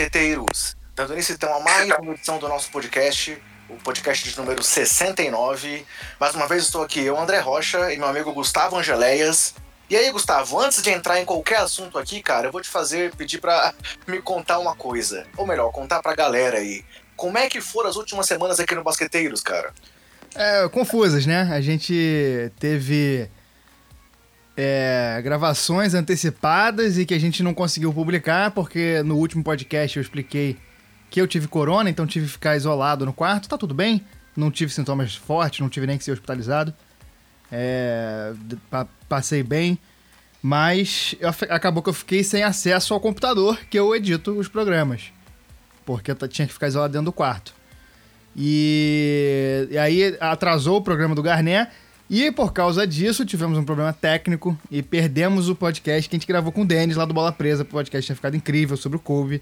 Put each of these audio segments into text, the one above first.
Fala, basqueteiros! Dando início então a mais uma edição do nosso podcast, o podcast de número 69. Mais uma vez estou aqui, eu, André Rocha, e meu amigo Gustavo Angeléias. E aí, Gustavo, antes de entrar em qualquer assunto aqui, cara, eu vou te fazer, pedir pra me contar uma coisa. Ou melhor, contar pra galera aí. Como é que foram as últimas semanas aqui no Basqueteiros, cara? É, confusas, né? A gente teve é, gravações antecipadas e que a gente não conseguiu publicar, porque no último podcast eu expliquei que eu tive corona, então tive que ficar isolado no quarto. Tá tudo bem, não tive sintomas fortes, não tive nem que ser hospitalizado. É, passei bem, mas eu, acabou que eu fiquei sem acesso ao computador que eu edito os programas, porque eu tinha que ficar isolado dentro do quarto. E, e aí atrasou o programa do Garnet. E por causa disso, tivemos um problema técnico e perdemos o podcast que a gente gravou com o Denis lá do Bola Presa. O podcast tinha ficado incrível sobre o Kobe.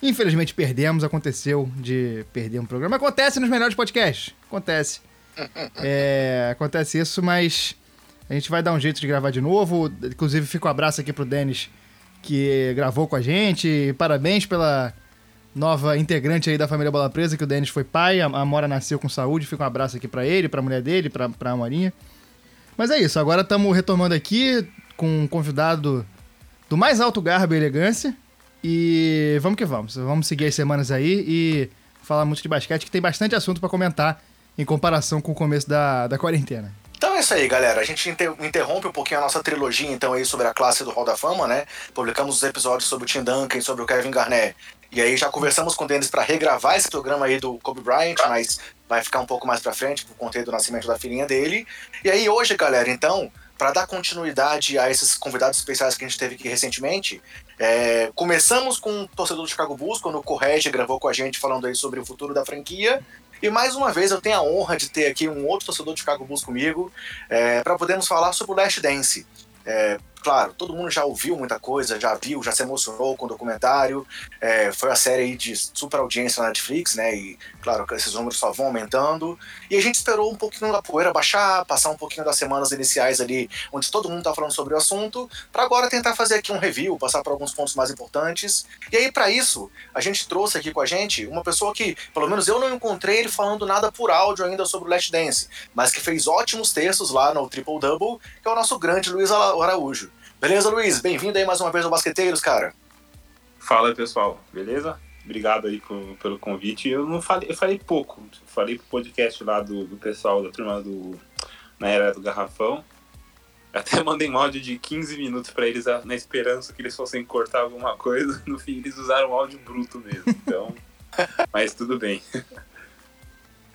Infelizmente perdemos, aconteceu de perder um programa. Acontece nos melhores podcasts. Acontece. É, acontece isso, mas a gente vai dar um jeito de gravar de novo. Inclusive, fica um abraço aqui pro Denis, que gravou com a gente. Parabéns pela nova integrante aí da família Bola Presa, que o Denis foi pai, a Amora nasceu com saúde, fica um abraço aqui para ele, pra mulher dele, pra, pra Amorinha. Mas é isso, agora estamos retomando aqui com um convidado do mais alto garbo e elegância. E vamos que vamos, vamos seguir as semanas aí e falar muito de basquete, que tem bastante assunto para comentar em comparação com o começo da, da quarentena. Então é isso aí, galera. A gente interrompe um pouquinho a nossa trilogia, então, aí sobre a classe do Hall da Fama, né? Publicamos os episódios sobre o Tim Duncan sobre o Kevin Garnett e aí já conversamos com o Denis para regravar esse programa aí do Kobe Bryant, mas vai ficar um pouco mais para frente por conta do nascimento da filhinha dele. E aí hoje, galera, então, para dar continuidade a esses convidados especiais que a gente teve aqui recentemente, é, começamos com o torcedor do Chicago Bulls, quando o Correge gravou com a gente falando aí sobre o futuro da franquia. E mais uma vez eu tenho a honra de ter aqui um outro torcedor do Chicago Bulls comigo, é, para podermos falar sobre o Last Dance. É, claro, todo mundo já ouviu muita coisa, já viu, já se emocionou com o documentário. É, foi a série de super audiência na Netflix, né? E, claro, esses números só vão aumentando. E a gente esperou um pouquinho da poeira baixar, passar um pouquinho das semanas iniciais ali, onde todo mundo tá falando sobre o assunto, para agora tentar fazer aqui um review, passar por alguns pontos mais importantes. E aí, para isso, a gente trouxe aqui com a gente uma pessoa que, pelo menos eu não encontrei ele falando nada por áudio ainda sobre o Last Dance, mas que fez ótimos textos lá no Triple Double, que é o nosso grande Luiz Araújo. Beleza, Luiz? Bem-vindo aí mais uma vez ao Basqueteiros, cara. Fala, pessoal. Beleza? Obrigado aí por, pelo convite. Eu não falei, eu falei pouco. Falei pro podcast lá do, do pessoal da turma do na era do garrafão. Até mandei um áudio de 15 minutos para eles na esperança que eles fossem cortar alguma coisa. No fim, eles usaram um áudio bruto mesmo. Então, mas tudo bem.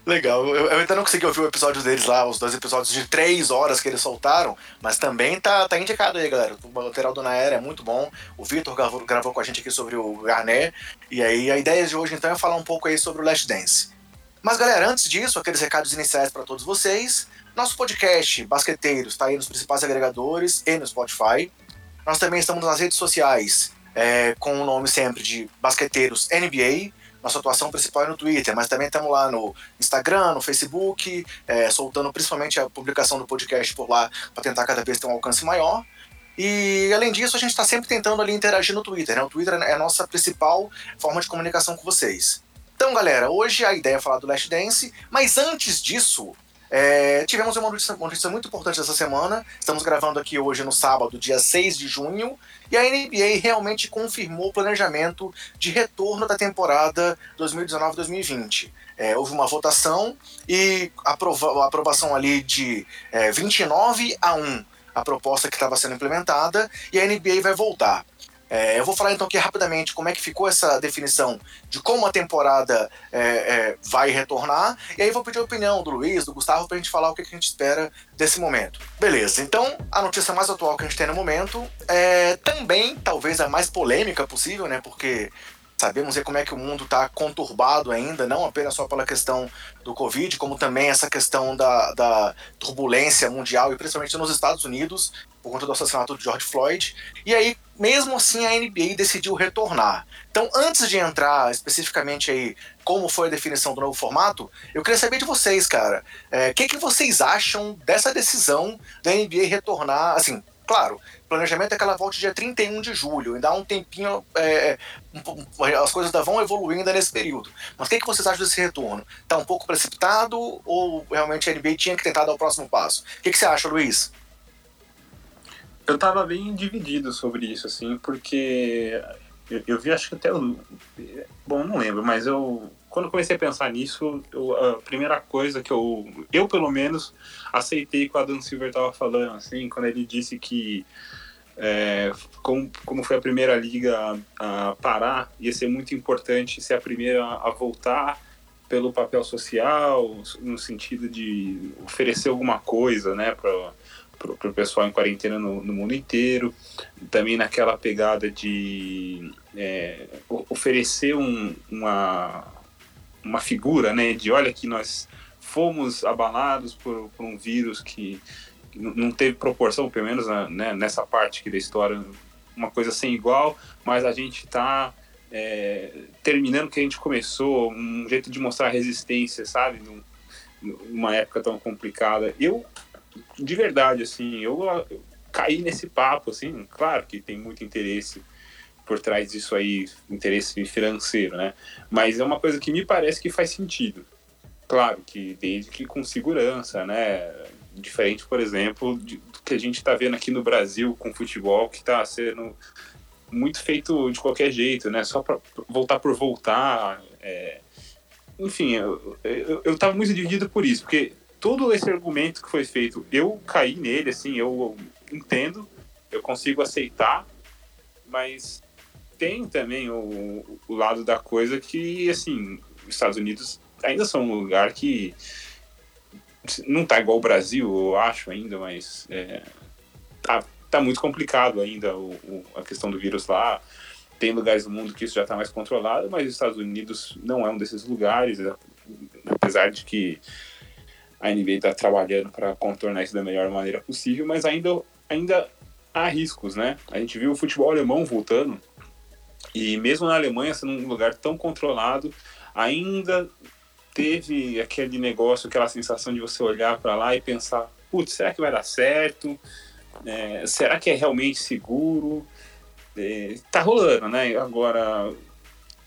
Legal. Eu, eu, ainda não consegui ouvir o episódio deles lá, os dois episódios de três horas que eles soltaram, mas também tá, tá indicado aí, galera. O lateral do Naera é muito bom. O Vitor gravou, gravou com a gente aqui sobre o Garnet. E aí a ideia de hoje então é falar um pouco aí sobre o Last Dance. Mas galera, antes disso, aqueles recados iniciais para todos vocês. Nosso podcast Basqueteiros está aí nos principais agregadores e no Spotify. Nós também estamos nas redes sociais é, com o nome sempre de Basqueteiros NBA nossa atuação principal é no Twitter, mas também estamos lá no Instagram, no Facebook, é, soltando principalmente a publicação do podcast por lá para tentar cada vez ter um alcance maior. E além disso, a gente está sempre tentando ali interagir no Twitter, né? O Twitter é a nossa principal forma de comunicação com vocês. Então, galera, hoje a ideia é falar do Last Dance, mas antes disso, é, tivemos uma notícia, uma notícia, muito importante essa semana. Estamos gravando aqui hoje no sábado, dia 6 de junho, e a NBA realmente confirmou o planejamento de retorno da temporada 2019-2020. É, houve uma votação e aprova a aprovação ali de é, 29 a 1 a proposta que estava sendo implementada, e a NBA vai voltar. É, eu vou falar então aqui rapidamente como é que ficou essa definição de como a temporada é, é, vai retornar, e aí vou pedir a opinião do Luiz, do Gustavo, para a gente falar o que a gente espera desse momento. Beleza, então a notícia mais atual que a gente tem no momento é também, talvez a mais polêmica possível, né? Porque sabemos como é que o mundo está conturbado ainda, não apenas só pela questão do Covid, como também essa questão da, da turbulência mundial e principalmente nos Estados Unidos, por conta do assassinato de George Floyd. E aí, mesmo assim, a NBA decidiu retornar. Então, antes de entrar especificamente aí como foi a definição do novo formato, eu queria saber de vocês, cara. O é, que, que vocês acham dessa decisão da NBA retornar, assim, Claro, planejamento é que ela volte dia 31 de julho, e dá um tempinho, é, as coisas vão evoluindo nesse período. Mas o que, que vocês acham desse retorno? Tá um pouco precipitado ou realmente a NBA tinha que tentar dar o próximo passo? O que, que você acha, Luiz? Eu tava bem dividido sobre isso, assim, porque eu, eu vi, acho que até o. Bom, não lembro, mas eu. Quando comecei a pensar nisso, eu, a primeira coisa que eu. Eu, pelo menos, aceitei que o Adam Silver tava falando, assim, quando ele disse que. É, como, como foi a primeira liga a, a parar, ia ser muito importante ser a primeira a voltar pelo papel social, no sentido de oferecer alguma coisa, né, para para o pessoal em quarentena no, no, mundo inteiro, também naquela pegada de é, oferecer um, uma, uma figura, né, de olha que nós fomos abalados por, por um vírus que, não teve proporção, pelo menos né, nessa parte aqui da história, uma coisa sem igual, mas a gente está é, terminando o que a gente começou, um jeito de mostrar resistência, sabe? Num, numa época tão complicada. Eu de verdade, assim, eu, eu caí nesse papo, assim, claro que tem muito interesse por trás disso aí, interesse financeiro, né? Mas é uma coisa que me parece que faz sentido. Claro que desde que com segurança, né? Diferente, por exemplo, do que a gente está vendo aqui no Brasil com futebol, que está sendo muito feito de qualquer jeito, né? Só para voltar por voltar. É... Enfim, eu, eu, eu tava muito dividido por isso, porque todo esse argumento que foi feito, eu caí nele, assim, eu entendo, eu consigo aceitar, mas tem também o, o lado da coisa que, assim, os Estados Unidos ainda são um lugar que não tá igual o Brasil, eu acho ainda, mas é, tá, tá muito complicado ainda o, o, a questão do vírus lá. Tem lugares do mundo que isso já está mais controlado, mas os Estados Unidos não é um desses lugares, apesar de que a NBA está trabalhando para contornar isso da melhor maneira possível, mas ainda, ainda há riscos, né? A gente viu o futebol alemão voltando, e mesmo na Alemanha, sendo um lugar tão controlado, ainda teve aquele negócio, aquela sensação de você olhar para lá e pensar: putz, será que vai dar certo? É, será que é realmente seguro? É, tá rolando, né? Agora,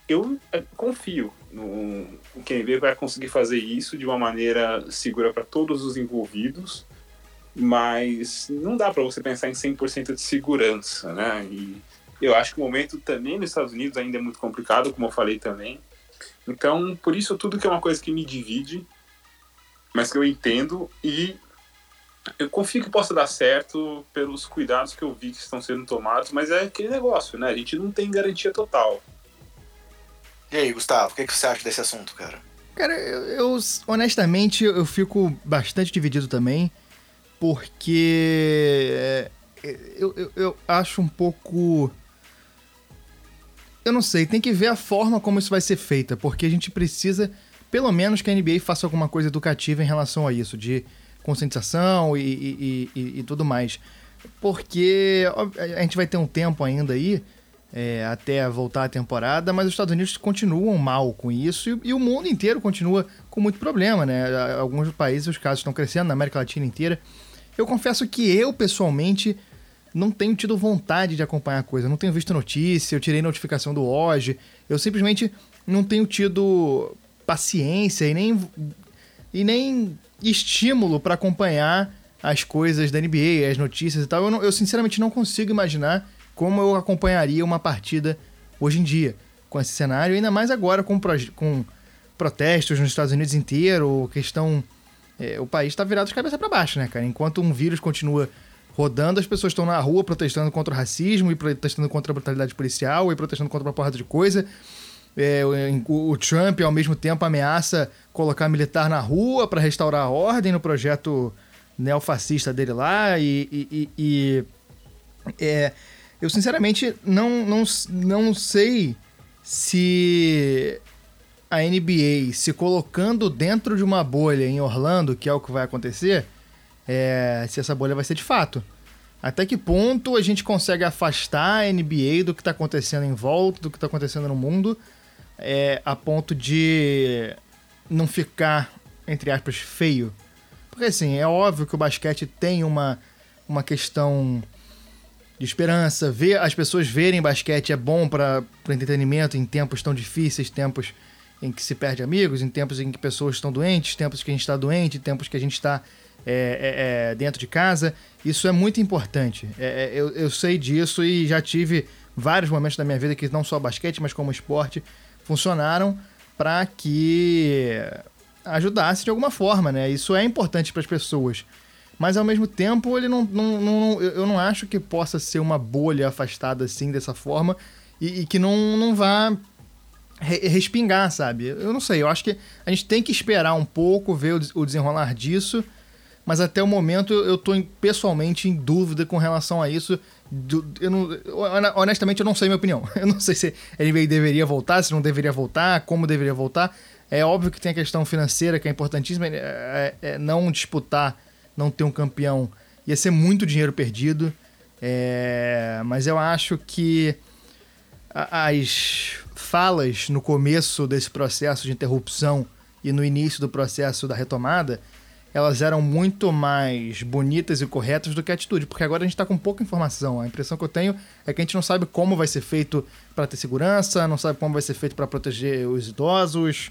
eu é, confio no, quem vê vai conseguir fazer isso de uma maneira segura para todos os envolvidos, mas não dá para você pensar em 100% de segurança, né? E eu acho que o momento também nos Estados Unidos ainda é muito complicado, como eu falei também. Então, por isso tudo que é uma coisa que me divide, mas que eu entendo e eu confio que possa dar certo pelos cuidados que eu vi que estão sendo tomados, mas é aquele negócio, né? A gente não tem garantia total. E aí, Gustavo, o que, que você acha desse assunto, cara? Cara, eu, eu, honestamente eu fico bastante dividido também, porque é, eu, eu, eu acho um pouco. Eu não sei, tem que ver a forma como isso vai ser feita, porque a gente precisa, pelo menos, que a NBA faça alguma coisa educativa em relação a isso, de conscientização e, e, e, e tudo mais. Porque a gente vai ter um tempo ainda aí é, até voltar a temporada, mas os Estados Unidos continuam mal com isso e, e, o mundo inteiro continua com muito problema, né? Alguns países os casos estão crescendo, na América Latina inteira. Eu confesso que eu, pessoalmente, não tenho tido vontade de acompanhar a coisa, não tenho visto notícia, eu tirei notificação do hoje, eu simplesmente não tenho tido paciência e nem, e nem estímulo para acompanhar as coisas da NBA, as notícias e tal. Eu, não, eu sinceramente não consigo imaginar como eu acompanharia uma partida hoje em dia com esse cenário, ainda mais agora com, com protestos nos Estados Unidos inteiro, questão. É, o país está virado de cabeça para baixo, né, cara? Enquanto um vírus continua rodando, as pessoas estão na rua protestando contra o racismo e protestando contra a brutalidade policial e protestando contra uma porrada de coisa. É, o, o, Trump, ao mesmo tempo, ameaça colocar militar na rua para restaurar a ordem no projeto neofascista dele lá e, e, e, e é, eu sinceramente não, não, não sei se a NBA se colocando dentro de uma bolha em Orlando, que é o que vai acontecer, é, se essa bolha vai ser de fato. Até que ponto a gente consegue afastar a NBA do que está acontecendo em volta, do que está acontecendo no mundo, é, a ponto de não ficar, entre aspas, feio? Porque assim, é óbvio que o basquete tem uma, uma questão de esperança. Ver as pessoas verem basquete é bom para o entretenimento em tempos tão difíceis, tempos em que se perde amigos, em tempos em que pessoas estão doentes, tempos que a gente está doente, tempos que a gente está é, é, é, dentro de casa. Isso é muito importante. É, é, eu, eu sei disso e já tive vários momentos da minha vida que não só basquete, mas como esporte, funcionaram para que ajudasse de alguma forma, né? Isso é importante para as pessoas. Mas ao mesmo tempo, ele não, não, não, eu não acho que possa ser uma bolha afastada assim dessa forma e, e que não, não vá re, respingar, sabe? Eu não sei, eu acho que a gente tem que esperar um pouco, ver o desenrolar disso mas até o momento eu estou pessoalmente em dúvida com relação a isso. Eu não, honestamente, eu não sei minha opinião. Eu não sei se NBA deveria voltar, se não deveria voltar, como deveria voltar. É óbvio que tem a questão financeira, que é importantíssima. É, é, é não disputar, não ter um campeão, ia ser muito dinheiro perdido. É, mas eu acho que as falas no começo desse processo de interrupção e no início do processo da retomada elas eram muito mais bonitas e corretas do que a atitude, porque agora a gente está com pouca informação. A impressão que eu tenho é que a gente não sabe como vai ser feito para ter segurança, não sabe como vai ser feito para proteger os idosos.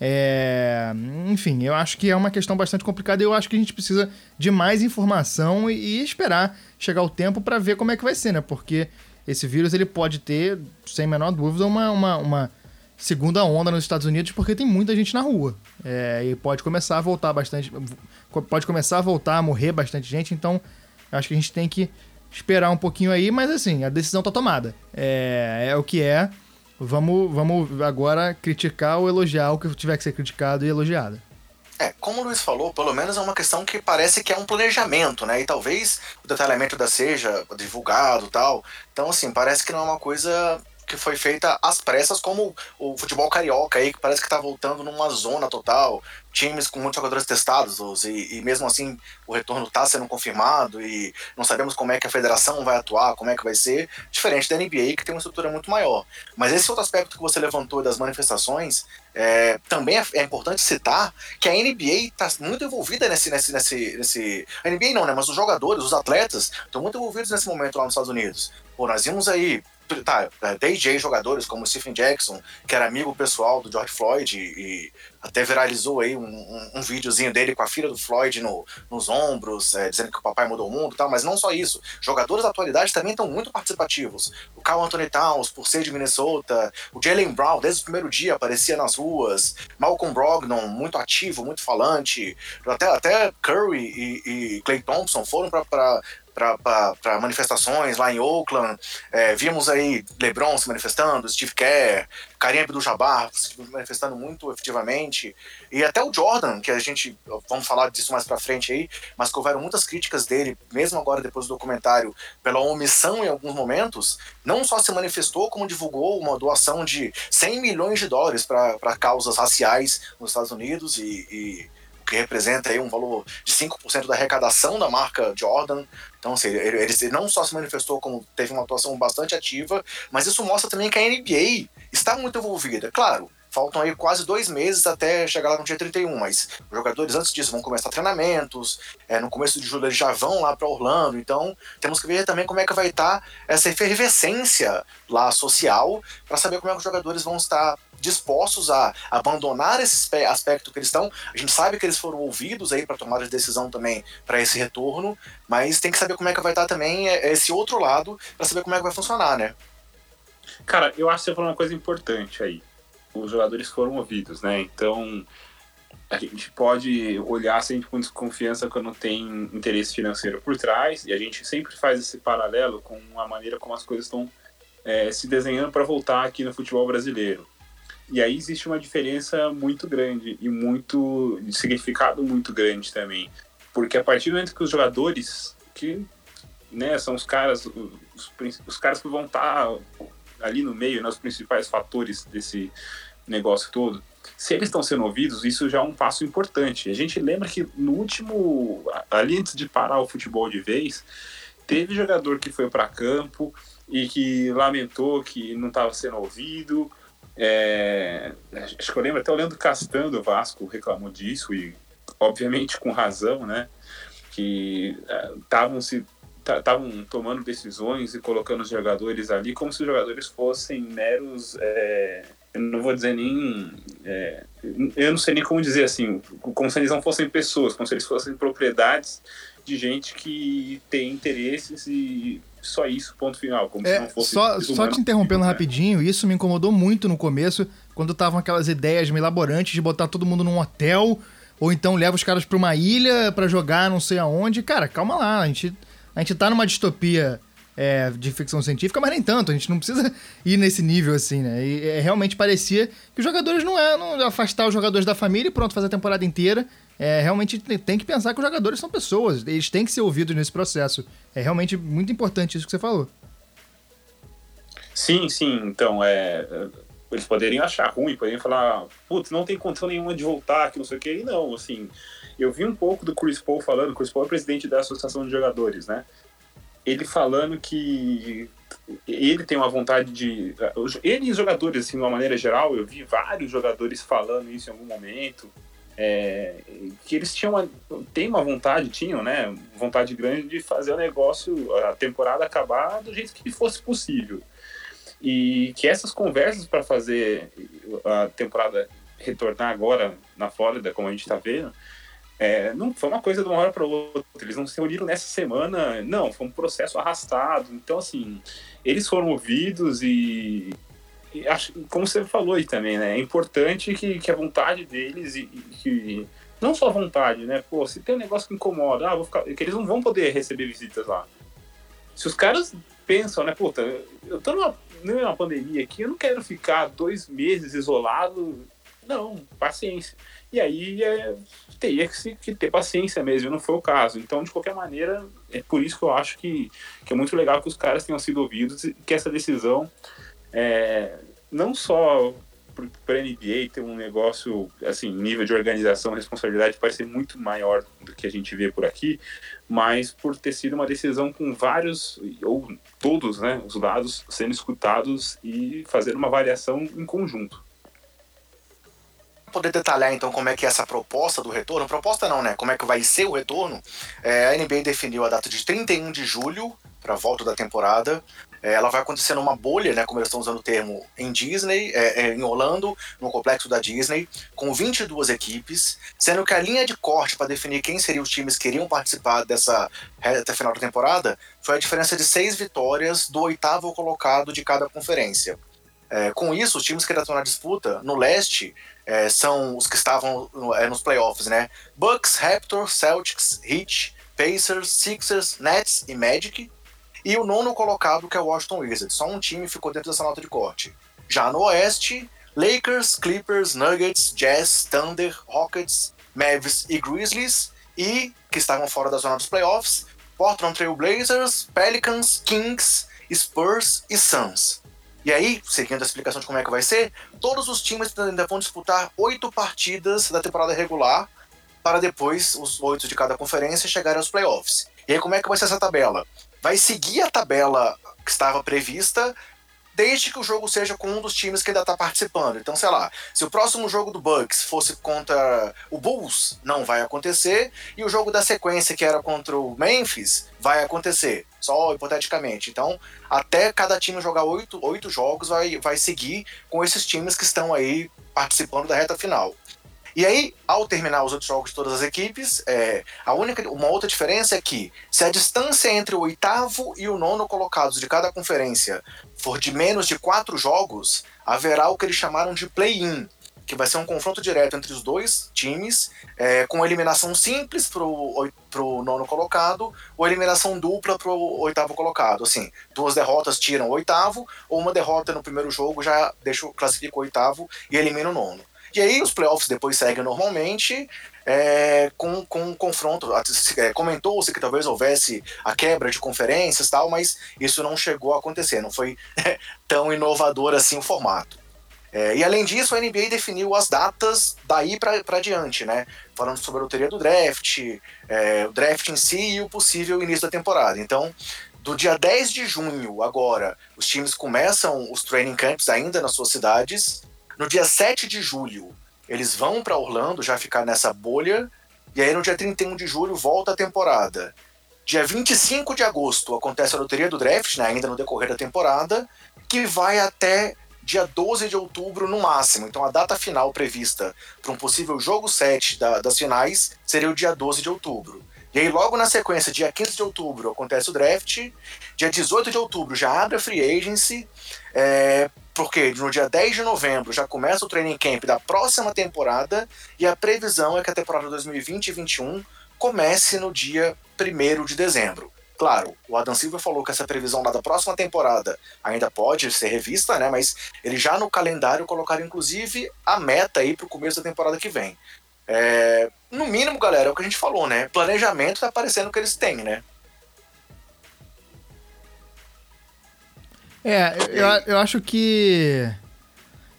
É... Enfim, eu acho que é uma questão bastante complicada e eu acho que a gente precisa de mais informação e, esperar chegar o tempo para ver como é que vai ser, né? Porque esse vírus ele pode ter, sem menor dúvida, uma, uma, uma segunda onda nos Estados Unidos porque tem muita gente na rua. É, e pode começar a voltar bastante. Pode começar a voltar a morrer bastante gente, então acho que a gente tem que esperar um pouquinho aí, mas assim, a decisão tá tomada. É, é o que é. Vamos, vamos agora criticar ou elogiar o que tiver que ser criticado e elogiado. É, como o Luiz falou, pelo menos é uma questão que parece que é um planejamento, né? E talvez o detalhamento da seja divulgado tal. Então, assim, parece que não é uma coisa que foi feita às pressas, como o futebol carioca aí, que parece que tá voltando numa zona total, times com muitos jogadores testados, e, e mesmo assim o retorno tá sendo confirmado, e não sabemos como é que a federação vai atuar, como é que vai ser, diferente da NBA, que tem uma estrutura muito maior. Mas esse outro aspecto que você levantou das manifestações, é, também é, é, importante citar que a NBA está muito envolvida nesse, nesse, nesse, nesse. A NBA não, né? Mas os jogadores, os atletas, estão muito envolvidos nesse momento lá nos Estados Unidos. Pô, nós vimos aí tá, é, desde jogadores como Stephen Jackson, que era amigo pessoal do George Floyd e, e até viralizou aí um, um, um, videozinho dele com a filha do Floyd no, nos ombros, é, dizendo que o papai mudou o mundo e tal, mas não só isso. Jogadores da atualidade também estão muito participativos. O Carl Anthony Towns, por ser de Minnesota, o Jalen Brown, desde o primeiro dia, aparecia nas ruas, Malcolm Brogdon, muito ativo, muito falante, até, até Curry e, e Clay Thompson foram para para manifestações lá em Oakland. É, vimos aí LeBron se manifestando, Steve Kerr, Karim Abdul-Jabbar se manifestando muito efetivamente. E até o Jordan, que a gente, vamos falar disso mais para frente aí, mas que houveram muitas críticas dele, mesmo agora depois do documentário, pela omissão em alguns momentos, não só se manifestou, como divulgou uma doação de 100 milhões de dólares para causas raciais nos Estados Unidos e, e que representa aí um valor de 5% da arrecadação da marca Jordan. Então, assim, ele, ele, não só se manifestou como teve uma atuação bastante ativa, mas isso mostra também que a NBA está muito envolvida. Claro, faltam aí quase dois meses até chegar lá no dia 31, mas os jogadores antes disso vão começar treinamentos, é, no começo de julho eles já vão lá para Orlando, então temos que ver também como é que vai estar tá essa efervescência lá social para saber como é que os jogadores vão estar dispostos a abandonar esse aspecto estão. A gente sabe que eles foram ouvidos aí para tomar a decisão também para esse retorno, mas tem que saber como é que vai estar também é, esse outro lado para saber como é que vai funcionar, né? Cara, eu acho que você falou uma coisa importante aí. Os jogadores foram ouvidos, né? Então a gente pode olhar sempre com desconfiança quando tem interesse financeiro por trás, e a gente sempre faz esse paralelo com a maneira como as coisas estão é, se desenhando para voltar aqui no futebol brasileiro. E aí existe uma diferença muito grande e muito de significado muito grande também. Porque a partir do momento que os jogadores, que né, são os caras, os, os caras que vão estar tá ali no meio, né, os principais fatores desse negócio todo, se eles estão sendo ouvidos, isso já é um passo importante. A gente lembra que no último, ali antes de parar o futebol de vez, teve jogador que foi para campo e que lamentou que não estava sendo ouvido, é, acho que eu lembro até o Leandro Castan do Vasco reclamou disso, e obviamente com razão, né? Que estavam é, se estavam tomando decisões e colocando os jogadores ali como se os jogadores fossem meros. É, eu não vou dizer nem. É, eu não sei nem como dizer assim, como se eles não fossem pessoas, como se eles fossem propriedades de gente que tem interesses e só isso, ponto final. Como é, se não fosse só, só te interrompendo né? rapidinho, isso me incomodou muito no começo, quando estavam aquelas ideias elaborantes de botar todo mundo num hotel, ou então leva os caras pra uma ilha para jogar não sei aonde. Cara, calma lá, a gente, a gente tá numa distopia é, de ficção científica, mas nem tanto, a gente não precisa ir nesse nível assim, né? E é, realmente parecia que os jogadores não é não afastar os jogadores da família e pronto, fazer a temporada inteira. É, realmente tem que pensar que os jogadores são pessoas, eles têm que ser ouvidos nesse processo. É realmente muito importante isso que você falou. Sim, sim. Então, é, eles poderiam achar ruim, poderiam falar, putz, não tem condição nenhuma de voltar, que não sei o que. E não, assim, eu vi um pouco do Chris Paul falando, Chris Paul é presidente da Associação de Jogadores, né? Ele falando que ele tem uma vontade de. Ele e jogadores, assim, de uma maneira geral, eu vi vários jogadores falando isso em algum momento é, que eles tinham uma, tem uma vontade, tinham, né, vontade grande de fazer o negócio, a temporada acabar do jeito que fosse possível. E que essas conversas para fazer a temporada retornar agora na Flórida, como a gente está vendo, é, não foi uma coisa de uma hora para outra. Eles não se reuniram nessa semana, não, foi um processo arrastado. Então, assim, eles foram ouvidos e, acho, como você falou aí também, né? É importante que, que a vontade deles e, e que não só a vontade, né? Pô, se tem um negócio que incomoda, ah, vou ficar, que eles não vão poder receber visitas lá. Se os caras pensam, né, puta, eu tô numa, numa pandemia aqui, eu não quero ficar dois meses isolado. Não, paciência. E aí é, teria que, que, ter paciência mesmo, não foi o caso. Então, de qualquer maneira, é por isso que eu acho que, que é muito legal que os caras tenham sido ouvidos e que essa decisão é, não só para a NBA ter um negócio, assim, nível de organização, responsabilidade pode ser muito maior do que a gente vê por aqui, mas por ter sido uma decisão com vários, ou todos, né, os lados sendo escutados e fazer uma avaliação em conjunto. Poder detalhar então como é que é essa proposta do retorno, proposta não, né? Como é que vai ser o retorno? É, a NBA definiu a data de 31 de julho para a volta da temporada. É, ela vai acontecer numa bolha, né, como eles estão usando o termo, em Disney, é, é, em Orlando, no complexo da Disney, com 22 equipes, sendo que a linha de corte para definir quem seriam os times que iriam participar dessa reta final da temporada foi a diferença de seis vitórias do oitavo colocado de cada conferência. É, com isso, os times que estão na disputa, no leste, é, são os que estavam no, é, nos playoffs, né? Bucks, Raptors, Celtics, Heat, Pacers, Sixers, Nets e Magic. E o nono colocado, que é o Washington Wizards. Só um time ficou dentro dessa nota de corte. Já no Oeste, Lakers, Clippers, Nuggets, Jazz, Thunder, Rockets, Mavs e Grizzlies. E, que estavam fora da zona dos playoffs, Portland Trail Blazers, Pelicans, Kings, Spurs e Suns. E aí, seguindo a explicação de como é que vai ser, todos os times ainda vão disputar oito partidas da temporada regular para depois os oito de cada conferência chegarem aos playoffs. E aí, como é que vai ser essa tabela? vai seguir a tabela que estava prevista, desde que o jogo seja com um dos times que ainda está participando. Então, sei lá, se o próximo jogo do Bucks fosse contra o Bulls, não vai acontecer, e o jogo da sequência que era contra o Memphis vai acontecer, só hipoteticamente. Então, até cada time jogar oito, oito jogos, vai, vai seguir com esses times que estão aí participando da reta final. E aí, ao terminar os outros jogos de todas as equipes, é, a única, uma outra diferença é que se a distância entre o oitavo e o nono colocados de cada conferência for de menos de quatro jogos, haverá o que eles chamaram de play-in, que vai ser um confronto direto entre os dois times, é, com eliminação simples para o nono colocado, ou eliminação dupla para o oitavo colocado. Assim, duas derrotas tiram o oitavo, ou uma derrota no primeiro jogo já deixa, classifica o oitavo e elimina o nono. E aí os playoffs depois seguem normalmente, é, com, com um confronto. É, Comentou-se que talvez houvesse a quebra de conferências tal, mas isso não chegou a acontecer, não foi tão inovador assim o formato. É, e além disso, a NBA definiu as datas daí para diante, né? Falando sobre a loteria do draft, é, o draft em si e o possível início da temporada. Então, do dia 10 de junho, agora, os times começam os training camps ainda nas suas cidades. No dia 7 de julho, eles vão para Orlando já ficar nessa bolha. E aí no dia 31 de julho volta a temporada. Dia 25 de agosto acontece a loteria do draft, né, ainda no decorrer da temporada, que vai até dia 12 de outubro no máximo. Então a data final prevista para um possível jogo 7 da, das finais seria o dia 12 de outubro. E aí, logo na sequência, dia 15 de outubro, acontece o draft. Dia 18 de outubro já abre a free agency. É, porque no dia 10 de novembro já começa o training camp da próxima temporada. E a previsão é que a temporada 2020 e 2021 comece no dia 1 de dezembro. Claro, o Adam Silva falou que essa previsão lá da próxima temporada ainda pode ser revista, né? Mas ele já no calendário colocaram inclusive a meta aí para o começo da temporada que vem. É, no mínimo, galera, é o que a gente falou, né? Planejamento tá parecendo que eles têm, né? É, eu, eu acho que.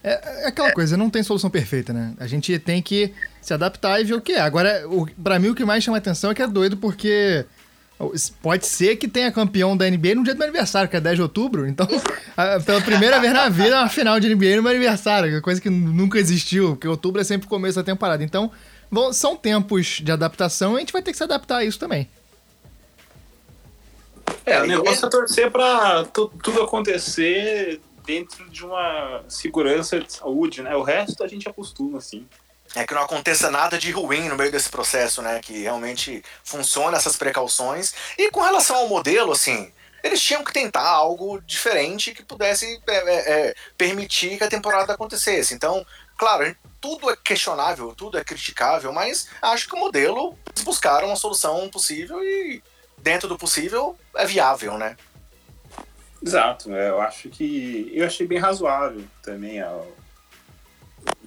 É, é aquela é. coisa, não tem solução perfeita, né? A gente tem que se adaptar e ver o que é. Agora, o, pra mim, o que mais chama atenção é que é doido porque. Pode ser que tenha campeão da NBA no dia do meu aniversário, que é 10 de outubro. Então, pela primeira vez na vida, uma final de NBA no meu aniversário, coisa que nunca existiu, porque outubro é sempre o começo da temporada. Então, são tempos de adaptação e a gente vai ter que se adaptar a isso também. É, o negócio é torcer para tudo acontecer dentro de uma segurança de saúde, né? O resto a gente acostuma, assim. É que não aconteça nada de ruim no meio desse processo, né? Que realmente funciona essas precauções. E com relação ao modelo, assim, eles tinham que tentar algo diferente que pudesse é, é, é permitir que a temporada acontecesse. Então, claro, tudo é questionável, tudo é criticável, mas acho que o modelo eles buscaram uma solução possível e dentro do possível é viável, né? Exato, é, eu acho que eu achei bem razoável também. Eu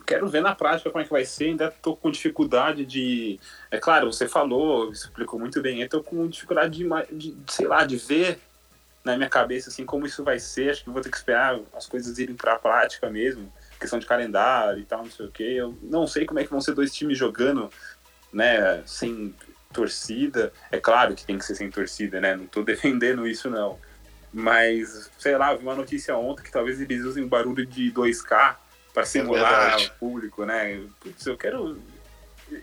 quero ver na prática como é que vai ser. Ainda estou com dificuldade de, é claro, você falou, explicou muito bem. Eu tô com dificuldade de, de, sei lá, de ver na minha cabeça assim como isso vai ser. Acho que vou ter que esperar as coisas irem para a prática mesmo questão de calendário e tal, não sei o que. Eu não sei como é que vão ser dois times jogando, né, sem torcida. É claro que tem que ser sem torcida, né? Não tô defendendo isso, não. Mas, sei lá, vi uma notícia ontem que talvez eles usem barulho de 2K para é simular é o público, né? Putz, eu quero.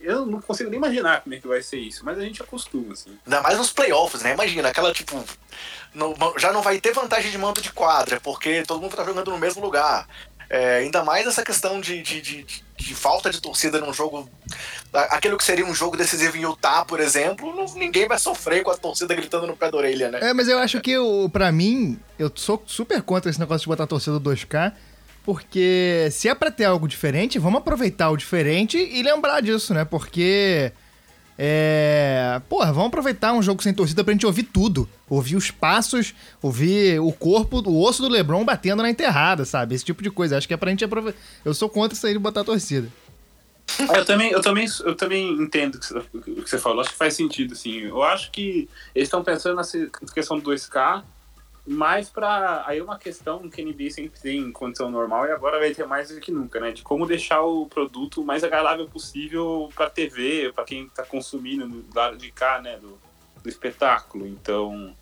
Eu não consigo nem imaginar como é que vai ser isso, mas a gente acostuma, assim. Ainda mais nos playoffs, né? Imagina, aquela, tipo. Não, já não vai ter vantagem de manto de quadra, porque todo mundo tá jogando no mesmo lugar. É, ainda mais essa questão de, de, de, de, falta de torcida num jogo. Aquilo que seria um jogo decisivo em Utah, por exemplo, não, ninguém vai sofrer com a torcida gritando no pé da orelha, né? É, mas eu acho que, o, pra mim, eu sou super contra esse negócio de botar a torcida 2K. Porque se é pra ter algo diferente, vamos aproveitar o diferente e lembrar disso, né? Porque é. Porra, vamos aproveitar um jogo sem torcida pra gente ouvir tudo. Ouvir os passos, ouvir o corpo, o osso do Lebron batendo na enterrada, sabe? Esse tipo de coisa. Acho que é pra gente aproveitar. Eu sou contra isso aí de botar torcida. Ah, eu também, eu também, eu também entendo o que você falou. Acho que faz sentido, sim. Eu acho que eles estão pensando nessa questão do 2K mais para aí é uma questão que a NBA sempre tem em condição normal e agora vai ter mais do que nunca, né? De como deixar o produto mais agradável possível para TV, para quem está consumindo do lado de cá, né? Do, do espetáculo. Então,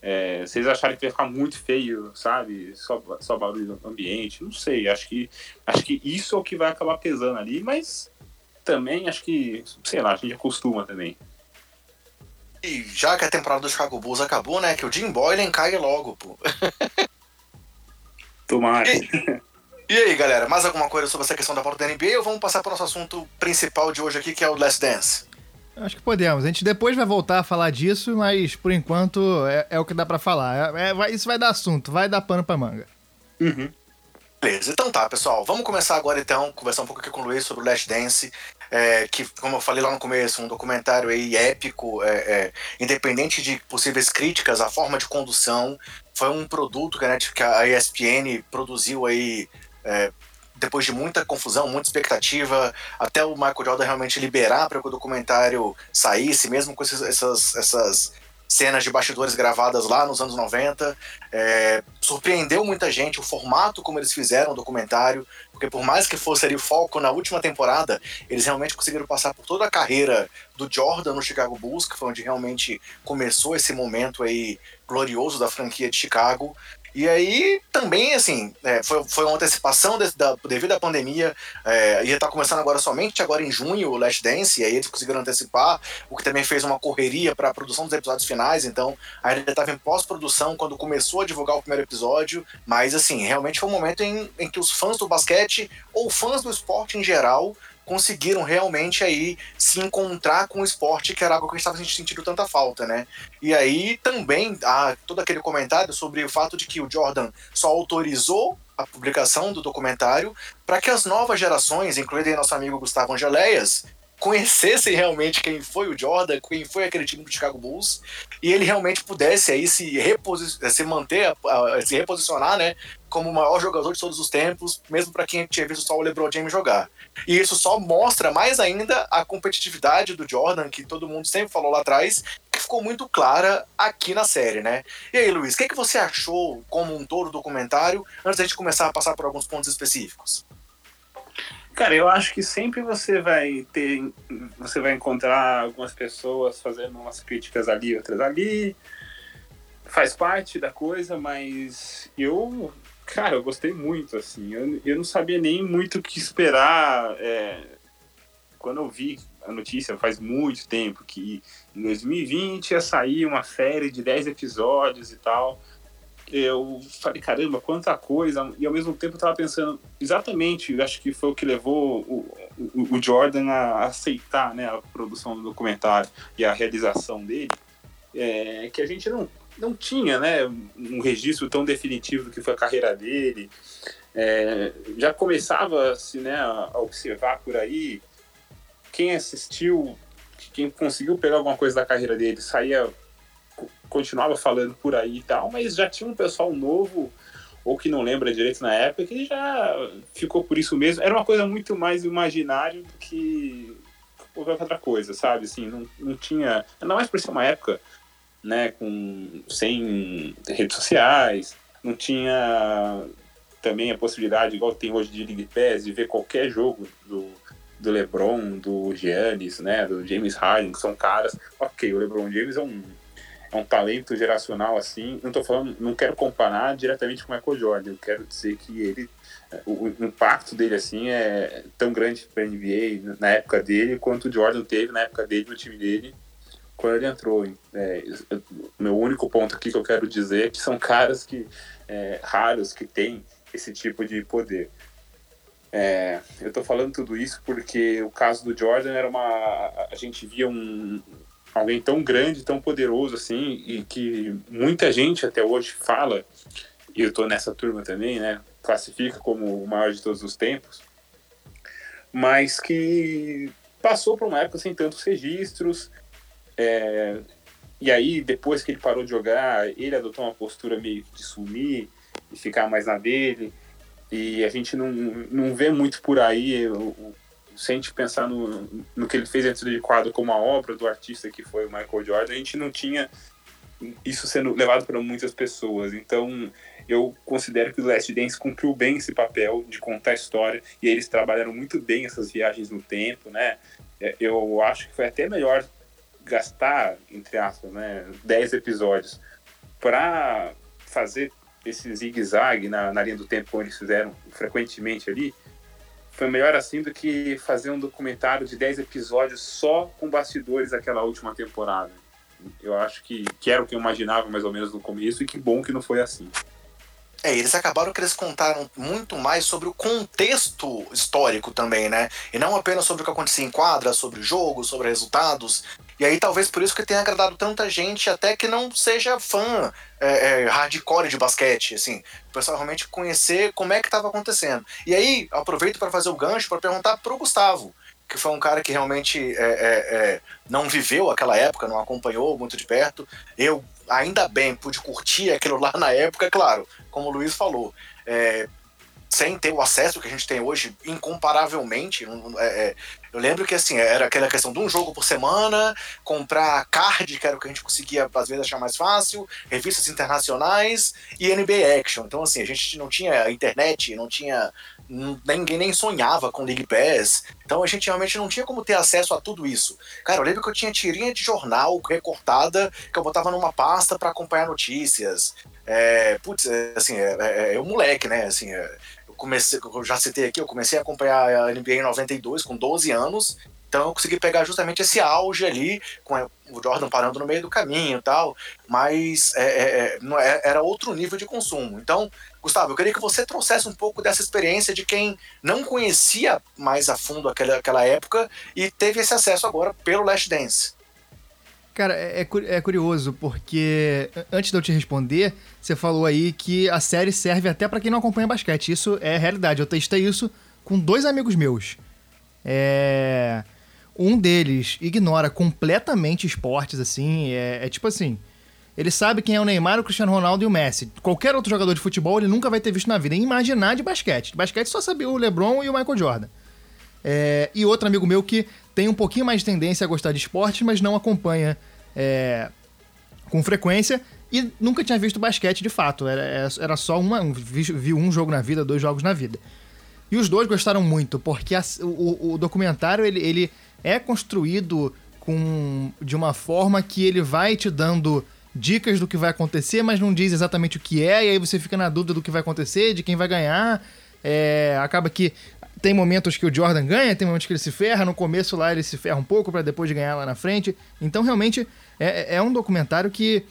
é, vocês acharem que vai ficar muito feio, sabe? Só, só barulho no ambiente, não sei. Acho que acho que isso é o que vai acabar pesando ali, mas também acho que, sei lá, a gente acostuma também. E já que a temporada do Chicago Bulls acabou, né? Que o Jim Boylan caia logo, pô. Tomara. E, e, aí, galera, mais alguma coisa sobre essa questão da volta da NBA ou vamos passar para o nosso assunto principal de hoje aqui, que é o Last Dance? Acho que podemos. A gente depois vai voltar a falar disso, mas por enquanto é, é o que dá para falar. É, é, isso vai dar assunto, vai dar pano pra manga. Uhum. Beleza, então tá, pessoal. Vamos começar agora então, conversar um pouco aqui com o Luiz sobre o Last Dance é, que, como eu falei lá no começo, um documentário aí épico, é, é, independente de possíveis críticas, a forma de condução foi um produto que a, que a ESPN produziu aí é, depois de muita confusão, muita expectativa, até o Michael Jordan realmente liberar para que o documentário saísse, mesmo com essas, essas, cenas de bastidores gravadas lá nos anos 90. É, surpreendeu muita gente o formato como eles fizeram o documentário, porque por mais que fosse ali o foco na última temporada, eles realmente conseguiram passar por toda a carreira do Jordan no Chicago Bulls, que foi onde realmente começou esse momento aí glorioso da franquia de Chicago. E aí também, assim, é, foi, foi uma antecipação de, da, devido à pandemia, é, ia estar tá começando agora somente agora em junho o Last Dance, e aí eles conseguiram antecipar, o que também fez uma correria para a produção dos episódios finais, então ainda estava em pós-produção quando começou a divulgar o primeiro episódio, mas assim, realmente foi um momento em, em que os fãs do basquete, ou fãs do esporte em geral, conseguiram realmente aí se encontrar com o esporte, que era algo que a gente estava sentindo tanta falta, né? E aí também há todo aquele comentário sobre o fato de que o Jordan só autorizou a publicação do documentário para que as novas gerações, incluindo nosso amigo Gustavo Angeléias, conhecessem realmente quem foi o Jordan, quem foi aquele time do Chicago Bulls, e ele realmente pudesse aí se, se manter, se reposicionar, né, como o maior jogador de todos os tempos, mesmo para quem tinha visto só o LeBron James jogar. E isso só mostra mais ainda a competitividade do Jordan, que todo mundo sempre falou lá atrás, que ficou muito clara aqui na série, né? E aí, Luiz, o que, é que você achou como um todo do documentário, antes da gente começar a passar por alguns pontos específicos? Cara, eu acho que sempre você vai ter. Você vai encontrar algumas pessoas fazendo umas críticas ali, outras ali. Faz parte da coisa, mas eu. Cara, eu gostei muito, assim. Eu, eu não sabia nem muito o que esperar. É, quando eu vi a notícia faz muito tempo que em 2020 ia sair uma série de 10 episódios e tal eu falei, caramba, quanta coisa, e ao mesmo tempo eu tava pensando exatamente, acho que foi o que levou o, o, o Jordan a aceitar né, a produção do documentário e a realização dele, é, que a gente não, não tinha né, um registro tão definitivo do que foi a carreira dele, é, já começava-se né, a observar por aí, quem assistiu, quem conseguiu pegar alguma coisa da carreira dele, saía continuava falando por aí e tal, mas já tinha um pessoal novo, ou que não lembra direito na época, que já ficou por isso mesmo. Era uma coisa muito mais imaginário do que qualquer outra coisa, sabe? Assim, não, não tinha. Ainda mais por ser uma época, né, com, sem redes sociais, não tinha também a possibilidade, igual tem hoje de League Pass, de ver qualquer jogo do, do LeBron, do Giannis, né, do James Harden, que são caras. Ok, o LeBron James é um é um talento geracional assim. Não tô falando, não quero comparar diretamente com o Michael Jordan. Eu quero dizer que ele, o, impacto dele assim é tão grande para a NBA na época dele quanto o Jordan teve na época dele no time dele quando ele entrou. É, meu único ponto aqui que eu quero dizer é que são caras que é, raros que têm esse tipo de poder. É, eu estou falando tudo isso porque o caso do Jordan era uma. A gente via um, alguém tão grande, tão poderoso assim, e que muita gente até hoje fala, e eu tô nessa turma também, né? Classifica como o maior de todos os tempos, mas que passou por uma época sem tantos registros, é, e aí depois que ele parou de jogar, ele adotou uma postura meio de sumir e ficar mais na dele, e a gente não, não vê muito por aí se a gente pensar no, no que ele fez dentro de quadro como a obra do artista que foi o Michael Jordan, a gente não tinha isso sendo levado para muitas pessoas. Então, eu considero que o Last Dance cumpriu bem esse papel de contar a história e eles trabalharam muito bem essas viagens no tempo, né? É, eu acho que foi até melhor gastar, entre aspas, né, 10 episódios para fazer esse zigue-zague na, na linha do tempo como eles fizeram frequentemente ali, foi melhor assim do que fazer um documentário de 10 episódios só com bastidores daquela última temporada. Eu acho que, que era o que eu imaginava mais ou menos no começo e que bom que não foi assim. É, eles acabaram que eles contaram muito mais sobre o contexto histórico também, né? E não apenas sobre o que acontecia em quadra, sobre o jogo, sobre resultados. E aí talvez por isso que tenha agradado tanta gente, até que não seja fã é, é, hardcore de basquete, assim. O pessoal realmente conhecer como é que estava acontecendo. E aí, aproveito para fazer o gancho para perguntar pro Gustavo, que foi um cara que realmente é, é, é, não viveu aquela época, não acompanhou muito de perto. Eu, ainda bem, pude curtir aquilo lá na época, claro, como o Luiz falou. É, sem ter o acesso que a gente tem hoje, incomparavelmente. É, é, eu lembro que assim, era aquela questão de um jogo por semana, comprar card, que era o que a gente conseguia às vezes achar mais fácil, revistas internacionais e NBA Action. Então, assim, a gente não tinha internet, não tinha. Ninguém nem sonhava com League Pass. Então a gente realmente não tinha como ter acesso a tudo isso. Cara, eu lembro que eu tinha tirinha de jornal recortada que eu botava numa pasta para acompanhar notícias. é, putz, é, assim, é, é, é um moleque, né? Assim, é, comecei, eu já citei aqui, eu comecei a acompanhar a NBA em 92, com 12 anos, então eu consegui pegar justamente esse auge ali, com o Jordan parando no meio do caminho e tal, mas é, é, é, era outro nível de consumo. Então, Gustavo, eu queria que você trouxesse um pouco dessa experiência de quem não conhecia mais a fundo aquela, aquela época e teve esse acesso agora pelo Last Dance. Cara, é, é, é curioso, porque antes de eu te responder, você falou aí que a série serve até para quem não acompanha basquete. Isso é realidade. Eu testei isso com dois amigos meus. É um deles ignora completamente esportes, assim. É, é, tipo assim. Ele sabe quem é o Neymar, o Cristiano Ronaldo e o Messi. Qualquer outro jogador de futebol ele nunca vai ter visto na vida. Imaginar de basquete. De basquete só sabia o LeBron e o Michael Jordan. É, e outro amigo meu que tem um pouquinho mais de tendência a gostar de esportes, mas não acompanha é, com frequência e nunca tinha visto basquete de fato. Era, era só uma. Viu um jogo na vida, dois jogos na vida. E os dois gostaram muito, porque a, o, o, documentário ele, ele é construído com de uma forma que ele vai te dando dicas do que vai acontecer, mas não diz exatamente o que é, e aí você fica na dúvida do que vai acontecer, de quem vai ganhar. É, acaba que tem momentos que o Jordan ganha, tem momentos que ele se ferra. No começo lá ele se ferra um pouco para depois ganhar lá na frente. Então realmente é, é um documentário que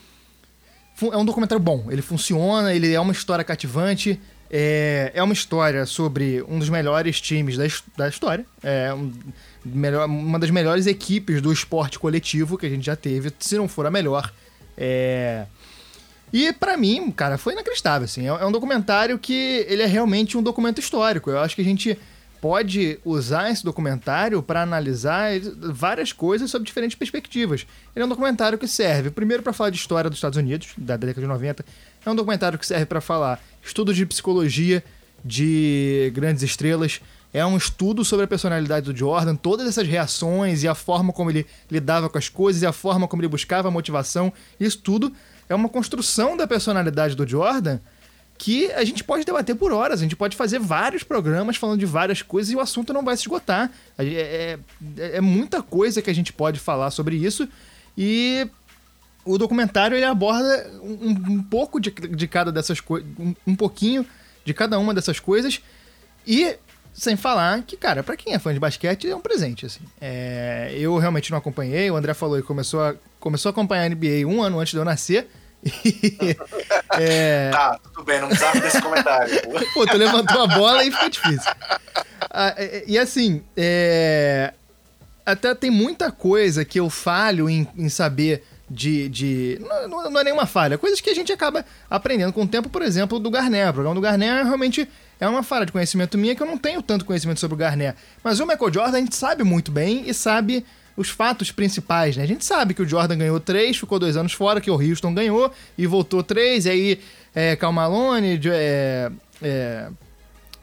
é um documentário bom. Ele funciona, ele é uma história cativante. É, é uma história sobre um dos melhores times da, da história. É um, melhor, uma das melhores equipes do esporte coletivo que a gente já teve, se não for a melhor. É... E para mim, cara, foi inacreditável, assim. É, é um documentário que ele é realmente um documento histórico. Eu acho que a gente pode usar esse documentário para analisar várias coisas sob diferentes perspectivas. Ele é um documentário que serve, primeiro, para falar de história dos Estados Unidos, da década de 90. É um documentário que serve para falar estudos de psicologia de grandes estrelas, é um estudo sobre a personalidade do Jordan, todas essas reações e a forma como ele lidava com as coisas e a forma como ele buscava a motivação. Isso tudo é uma construção da personalidade do Jordan que a gente pode debater por horas, a gente pode fazer vários programas falando de várias coisas e o assunto não vai se esgotar. É, é, é muita coisa que a gente pode falar sobre isso e o documentário ele aborda um, um pouco de, de cada dessas coisas, um, um pouquinho de cada uma dessas coisas e sem falar que, cara, para quem é fã de basquete, é um presente, assim. É, eu realmente não acompanhei, o André falou que começou a, começou a acompanhar a NBA um ano antes de eu nascer. É... Tá, tudo bem, não precisava desse comentário. Pô, tu levantou a bola e ficou difícil. Ah, e assim, é... até tem muita coisa que eu falho em, em saber de. de não, não, é nenhuma falha, coisas que a gente acaba aprendendo com o tempo, por exemplo, do Garnet. O programa do Garnet é realmente é uma falha de conhecimento minha que eu não tenho tanto conhecimento sobre o Garnett. Mas o Michael Jordan a gente sabe muito bem e sabe os fatos principais, né? A gente sabe que o Jordan ganhou três, ficou dois anos fora, que o Houston ganhou e voltou três, e aí é, Cal Malone, é, é,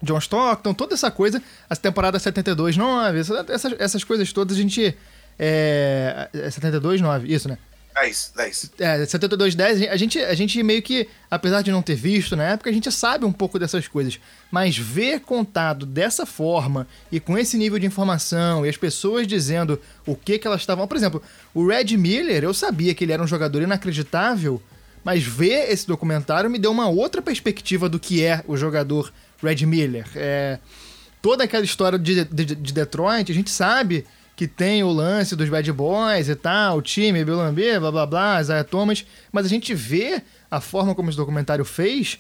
John Stockton, toda essa coisa, as temporadas 72, 9, essas, essas coisas todas a gente. É, 72, é 9, isso, né? 10, 10. É, 72, 10, a gente, a gente meio que, apesar de não ter visto na época, a gente sabe um pouco dessas coisas. Mas ver contado dessa forma e com esse nível de informação e as pessoas dizendo o que, que elas estavam. Por exemplo, o Red Miller, eu sabia que ele era um jogador inacreditável, mas ver esse documentário me deu uma outra perspectiva do que é o jogador Red Miller. É, toda aquela história de, de, de Detroit, a gente sabe que tem o lance dos bad boys e tal, o time, Belambê, blá blá blá, Isaiah Thomas, mas a gente vê a forma como esse documentário fez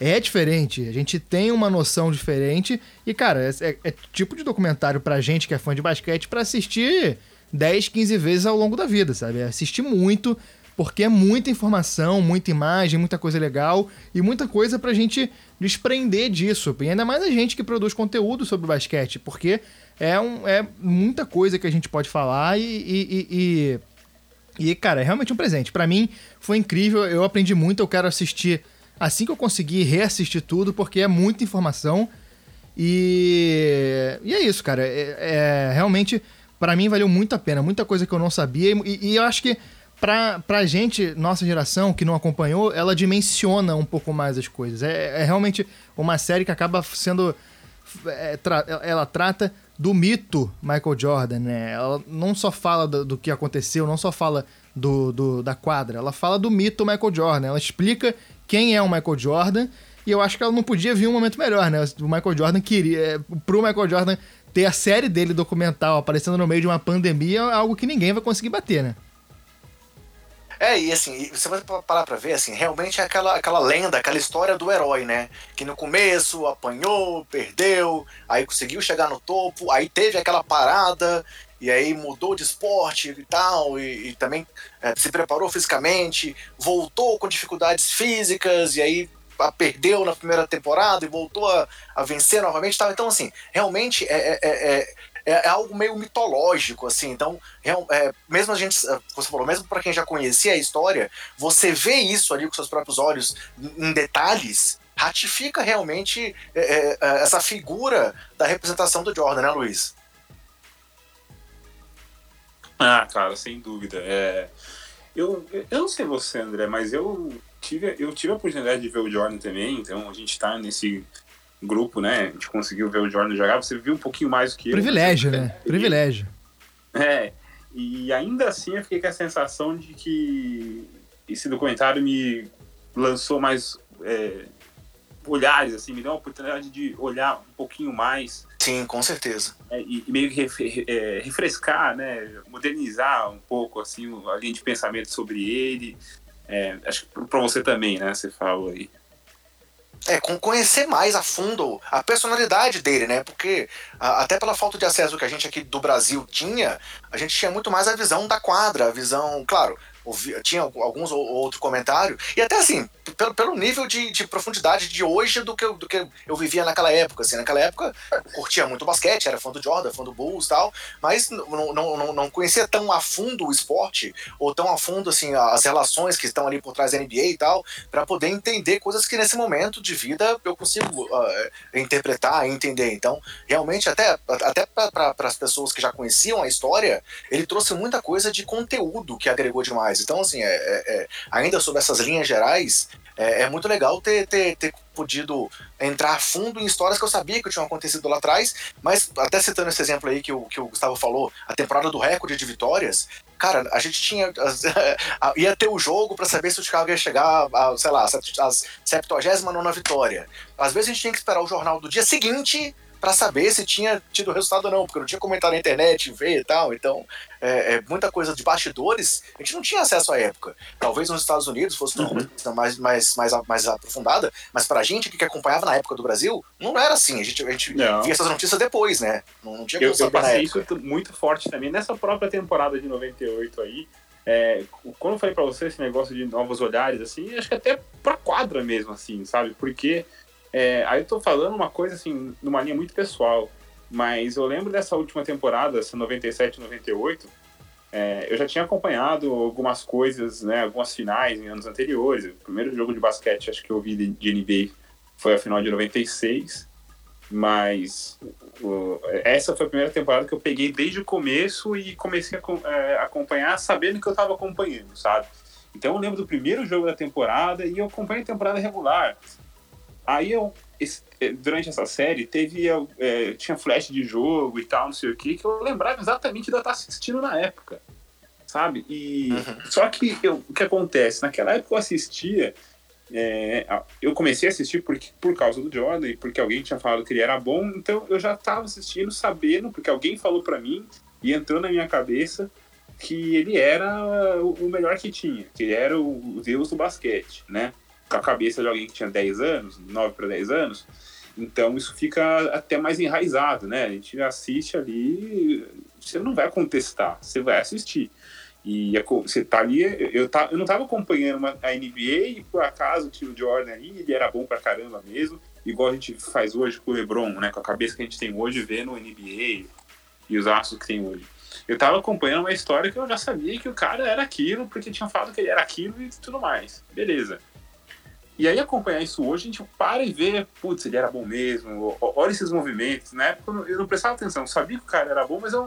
é diferente. A gente tem uma noção diferente e, cara, é, é, é tipo de documentário pra gente que é fã de basquete para assistir 10, 15 vezes ao longo da vida, sabe? É assistir muito, porque é muita informação, muita imagem, muita coisa legal e muita coisa pra gente desprender disso. E ainda mais a gente que produz conteúdo sobre basquete, porque é, um, é muita coisa que a gente pode falar e, e, e, e cara, é realmente um presente. para mim foi incrível, eu aprendi muito, eu quero assistir assim que eu conseguir reassistir tudo, porque é muita informação. E, e é isso, cara. É, é realmente, para mim, valeu muito a pena. Muita coisa que eu não sabia. E, e, eu acho que pra, pra gente, nossa geração, que não acompanhou, ela dimensiona um pouco mais as coisas. É, é realmente uma série que acaba sendo. É, tra, ela trata do mito Michael Jordan, né? Ela não só fala do, do que aconteceu, não só fala do, do, da quadra, ela fala do mito Michael Jordan. Ela explica quem é o Michael Jordan. E eu acho que ela não podia vir um momento melhor, né? O Michael Jordan queria. É, pro Michael Jordan ter a série dele documental aparecendo no meio de uma pandemia é algo que ninguém vai conseguir bater, né? É, e assim, você vai parar pra ver, assim, realmente é aquela, aquela lenda, aquela história do herói, né? Que no começo apanhou, perdeu, aí conseguiu chegar no topo, aí teve aquela parada, e aí mudou de esporte e tal, e, e também é, se preparou fisicamente, voltou com dificuldades físicas, e aí perdeu na primeira temporada e voltou a, a vencer novamente tal. Então, assim, realmente é, é, é é, é algo meio mitológico, assim. Então, é, mesmo a gente, você falou, mesmo para quem já conhecia a história, você vê isso ali com seus próprios olhos, em detalhes, ratifica realmente é, é, é, essa figura da representação do Jordan, né, Luiz? Ah, cara, sem dúvida. É, eu, eu não sei você, André, mas eu tive, eu tive a oportunidade de ver o Jordan também, então a gente tá nesse grupo, né? A gente conseguiu ver o Jordan jogar, você viu um pouquinho mais do que Privilégio, eu. né? Privilégio. É, e ainda assim eu fiquei com a sensação de que esse documentário me lançou mais é, olhares, assim, me deu a oportunidade de olhar um pouquinho mais. Sim, com certeza. É, e, meio que é, refrescar, né? Modernizar um pouco, assim, a linha de pensamento sobre ele. É, acho que para você também, né? Você falou aí. É, conhecer mais a fundo a personalidade dele, né? Porque a, até pela falta de acesso que a gente aqui do Brasil tinha, a gente tinha muito mais a visão da quadra, a visão, claro, ouvi, tinha alguns ou outro comentário, e até assim, pelo, pelo nível de, de profundidade de hoje do que, eu, do que eu vivia naquela época. Assim, naquela época, curtia muito basquete, era fã do Jordan, fã do Bulls e tal, mas não, não, não, não conhecia tão a fundo o esporte, ou tão a fundo assim, as relações que estão ali por trás da NBA e tal, para poder entender coisas que nesse momento de vida eu consigo uh, interpretar e entender. Então, realmente, até, até para as pessoas que já conheciam a história, ele trouxe muita coisa de conteúdo que agregou demais. Então, assim, é, é, é ainda sobre essas linhas gerais, é, é, muito legal ter, ter, ter podido entrar fundo em histórias que eu sabia que tinham acontecido lá atrás, mas até citando esse exemplo aí que o, que o Gustavo falou, a temporada do recorde de vitórias, cara, a gente tinha. ia ter o jogo para saber se o Chicago ia chegar a, sei lá, a 79 vitória. Às vezes a gente tinha que esperar o jornal do dia seguinte para saber se tinha tido resultado ou não, porque não tinha comentário na internet, ver e tal. Então, é, é, muita coisa de bastidores a gente não tinha acesso à época. Talvez nos Estados Unidos fosse uma uhum. coisa mais, mais, mais, mais aprofundada, mas pra gente que acompanhava na época do Brasil, não era assim. A gente, a gente via essas notícias depois, né? Não, não tinha Eu, eu passei isso muito forte também nessa própria temporada de 98 aí. É, quando eu falei para você esse negócio de novos olhares, assim, acho que até pra quadra mesmo, assim, sabe? Porque é, aí eu tô falando uma coisa assim, numa linha muito pessoal, mas eu lembro dessa última temporada, essa 97, 98, é, eu já tinha acompanhado algumas coisas, né, algumas finais em anos anteriores. O primeiro jogo de basquete, acho que eu vi de NBA foi a final de 96, mas o, essa foi a primeira temporada que eu peguei desde o começo e comecei a é, acompanhar sabendo que eu estava acompanhando, sabe? Então eu lembro do primeiro jogo da temporada e eu acompanhei a temporada regular. Aí eu, eh, durante essa série, teve. É, tinha flash de jogo e tal, não sei o que, que eu lembrava exatamente de eu estar assistindo na época. Sabe? E. Uhum. Só que eu, o que acontece? Naquela época eu assistia. É, eu comecei a assistir porque, por causa do Jordan e porque alguém tinha falado que ele era bom, então eu já estava assistindo sabendo, porque alguém falou para mim e entrou na minha cabeça que ele era o melhor que tinha, que ele era o deus do basquete, né? Com a cabeça de alguém que tinha 10 anos, 9 para 10 anos, então isso fica até mais enraizado, né? A gente assiste ali, você não vai contestar, você vai assistir. E você tá ali, eu, tá, eu não tava acompanhando uma, a NBA e por acaso o Jordan ali, ele era bom pra caramba mesmo, igual a gente faz hoje com o LeBron, né? Com a cabeça que a gente tem hoje vendo o NBA e os astros que tem hoje. Eu tava acompanhando uma história que eu já sabia que o cara era aquilo, porque tinha falado que ele era aquilo e tudo mais. Beleza. E aí acompanhar isso hoje, a gente para e vê, putz, ele era bom mesmo, olha esses movimentos. Na época eu não prestava atenção, sabia que o cara era bom, mas eu,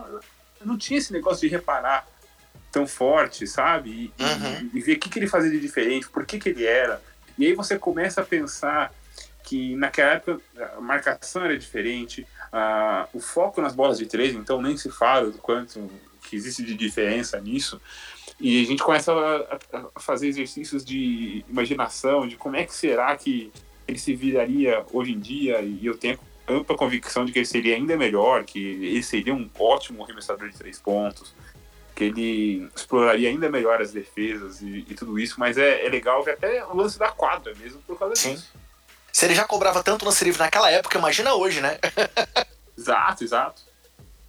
eu não tinha esse negócio de reparar tão forte, sabe? E, uhum. e, e ver o que, que ele fazia de diferente, por que, que ele era. E aí você começa a pensar que naquela época a marcação era diferente, a, o foco nas bolas de três, então nem se fala do quanto que existe de diferença nisso. E a gente começa a, a, fazer exercícios de imaginação, de como é que será que ele se viraria hoje em dia, e eu tenho ampla convicção de que ele seria ainda melhor, que ele seria um ótimo arremessador de três pontos, que ele exploraria ainda melhor as defesas e, e tudo isso, mas é, é, legal ver até o lance da quadra mesmo por causa Sim. disso. Se ele já cobrava tanto lance livre naquela época, imagina hoje, né? exato, exato.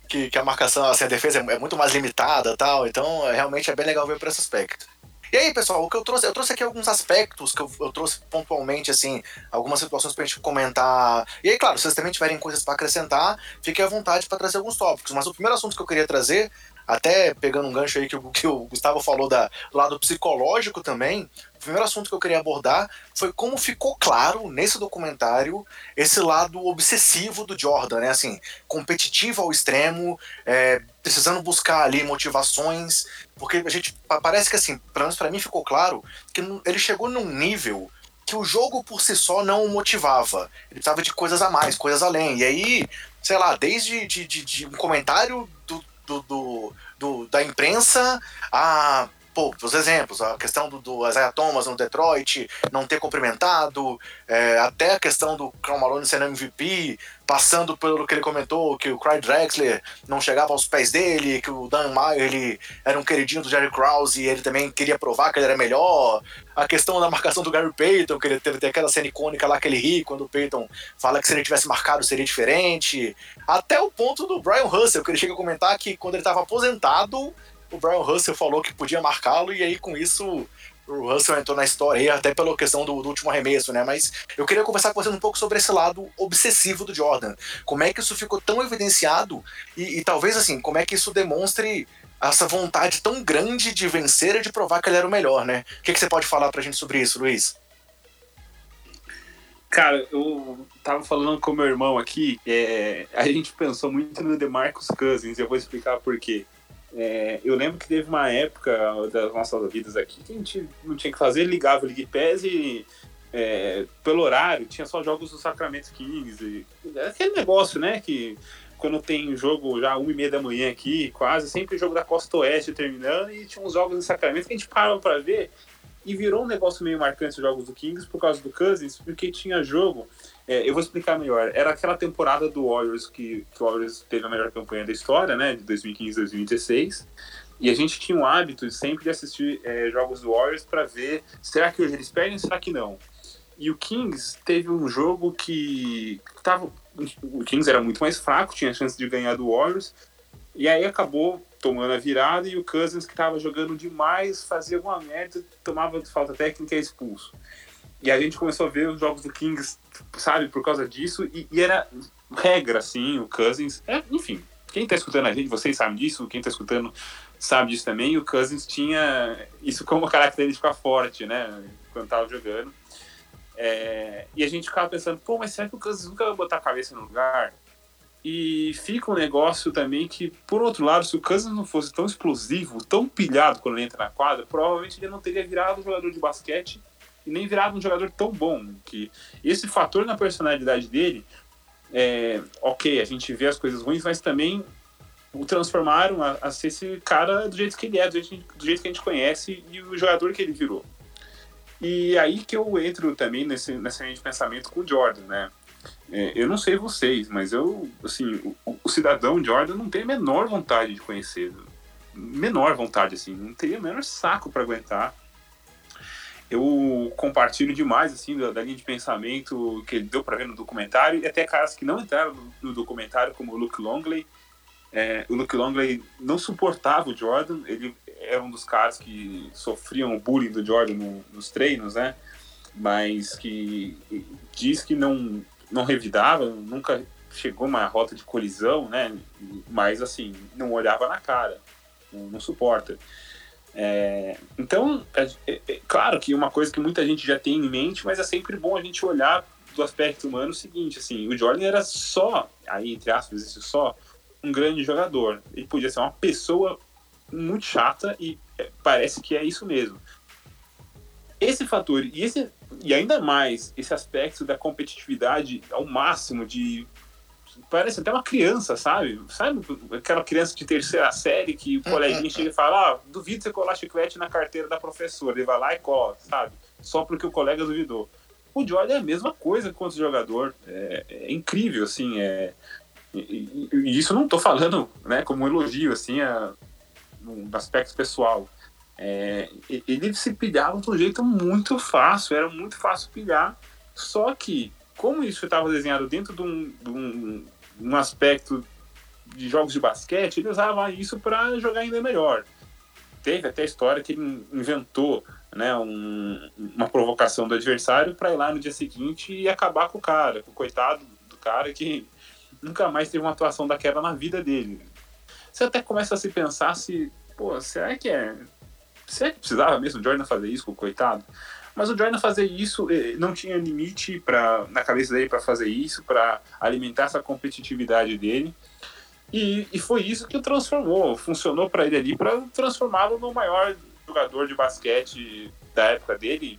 Que, que a marcação, assim, a defesa é, é muito mais limitada tal, então é, realmente é bem legal ver por esse aspecto. E aí, pessoal, o que eu trouxe, eu trouxe aqui alguns aspectos que eu, eu trouxe pontualmente, assim, algumas situações pra gente comentar. E aí, claro, se vocês também tiverem coisas para acrescentar, fiquem à vontade para trazer alguns tópicos. Mas o primeiro assunto que eu queria trazer até pegando um gancho aí que o, que o Gustavo falou da, do lado psicológico também, primeiro assunto que eu queria abordar foi como ficou claro nesse documentário esse lado obsessivo do Jordan, né? Assim, competitivo ao extremo, é, precisando buscar ali motivações, porque a gente parece que assim, pelo menos para mim ficou claro que ele chegou num nível que o jogo por si só não o motivava. Ele precisava de coisas a mais, coisas além. E aí, sei lá, desde de, de, de um comentário do, do, do, do da imprensa a pô, os exemplos, a questão do, do Isaiah Thomas no Detroit não ter cumprimentado, é, até a questão do Karl Malone sendo MVP, passando pelo que ele comentou, que o Clyde Drexler não chegava aos pés dele, que o Dan Meyer ele era um queridinho do Jerry Krause e ele também queria provar que ele era melhor, a questão da marcação do Gary Payton, que ele teve até aquela cena icônica lá que ele ri quando o Payton fala que se ele tivesse marcado seria diferente, até o ponto do Brian Russell, que ele chega a comentar que quando ele estava aposentado, o Brian Russell falou que podia marcá-lo, e aí com isso o Russell entrou na história até pela questão do, do, último arremesso, né? Mas eu queria conversar com você um pouco sobre esse lado obsessivo do Jordan. Como é que isso ficou tão evidenciado e, e talvez assim, como é que isso demonstre essa vontade tão grande de vencer e de provar que ele era o melhor, né? O que, que você pode falar pra gente sobre isso, Luiz? Cara, eu tava falando com meu irmão aqui, é, a gente pensou muito no DeMarcus Cousins, eu vou explicar por quê. É, eu lembro que teve uma época das nossas vidas aqui que a gente não tinha que fazer, ligava o League Pass e é, pelo horário tinha só jogos do Sacramento Kings. E, aquele negócio, né, que quando tem jogo já uma e meia da manhã aqui, quase, sempre jogo da Costa Oeste terminando e tinha uns jogos do Sacramento que a gente parava para ver e virou um negócio meio marcante os jogos do Kings por causa do Cousins, porque tinha jogo é, eu vou explicar melhor. Era aquela temporada do Warriors que, que o Warriors teve a melhor campanha da história, né? De 2015 2016. E a gente tinha o hábito sempre de assistir é, jogos do Warriors para ver será que hoje eles perdem, será que não. E o Kings teve um jogo que tava, o Kings era muito mais fraco, tinha chance de ganhar do Warriors. E aí acabou tomando a virada e o Cousins que estava jogando demais fazia alguma merda, tomava falta técnica e expulso. E a gente começou a ver os jogos do Kings, sabe, por causa disso, e, e era regra, assim, o Cousins. É, enfim, quem tá escutando a gente, vocês sabem disso, quem tá escutando sabe disso também, o Cousins tinha isso como característica forte, né, quando tava jogando. É, e a gente ficava pensando, pô, mas será que o Cousins nunca vai botar a cabeça no lugar? E fica um negócio também que, por outro lado, se o Cousins não fosse tão explosivo, tão pilhado quando ele entra na quadra, provavelmente ele não teria virado jogador de basquete e nem virado um jogador tão bom. Que esse fator na personalidade dele, é, ok, a gente vê as coisas ruins, mas também o transformaram a, a, ser esse cara do jeito que ele é, do jeito, do jeito que a gente conhece e o jogador que ele virou. E aí que eu entro também nesse, de pensamento com o Jordan, né? É, eu não sei vocês, mas eu, assim, o, o, cidadão Jordan não tem a menor vontade de conhecer. Menor vontade, assim, não teria o menor saco para aguentar. Eu compartilho demais assim da, da, linha de pensamento que deu para ver no documentário. E até caras que não entraram no, no documentário como o Luke Longley. É, o Luke Longley não suportava o Jordan. Ele era um dos caras que sofriam o bullying do Jordan no, nos treinos né? Mas que diz que não não revidava nunca chegou uma rota de colisão né mas assim não olhava na cara não, suporta é, então, é, é, é, claro que uma coisa que muita gente já tem em mente, mas é sempre bom a gente olhar do aspecto humano o seguinte, assim, o Jordan era só, aí entre aspas, isso só, um grande jogador. Ele podia ser uma pessoa muito chata e é, parece que é isso mesmo. Esse fator e esse e ainda mais esse aspecto da competitividade ao máximo de parece até uma criança, sabe? Sabe aquela criança de terceira série que o coleguinha chega e fala: ah, duvido você colar chiclete na carteira da professora. Ele vai lá e cola, sabe? Só porque o colega duvidou. O Jordan é a mesma coisa quanto jogador. É, é incrível, assim. É, e, e, isso não estou falando né, como um elogio, assim, a, no aspecto pessoal. É, ele se pilhava de um jeito muito fácil, era muito fácil pilhar. Só que, como isso estava desenhado dentro de um, de um, um aspecto de jogos de basquete, ele usava isso para jogar ainda melhor. Teve até a história que ele inventou né, um, uma provocação do adversário para ir lá no dia seguinte e acabar com o cara, com o coitado do cara que nunca mais teve uma atuação daquela na vida dele. Você até começa a se pensar se, pô, será que é. Será que precisava mesmo o Jordan fazer isso coitado? Mas o Jordan fazer isso eh, não tinha limite pra, na cabeça dele para fazer isso, para alimentar essa competitividade dele. E, e foi isso que o transformou. Funcionou para ele ali para transformá-lo no maior jogador de basquete da época dele.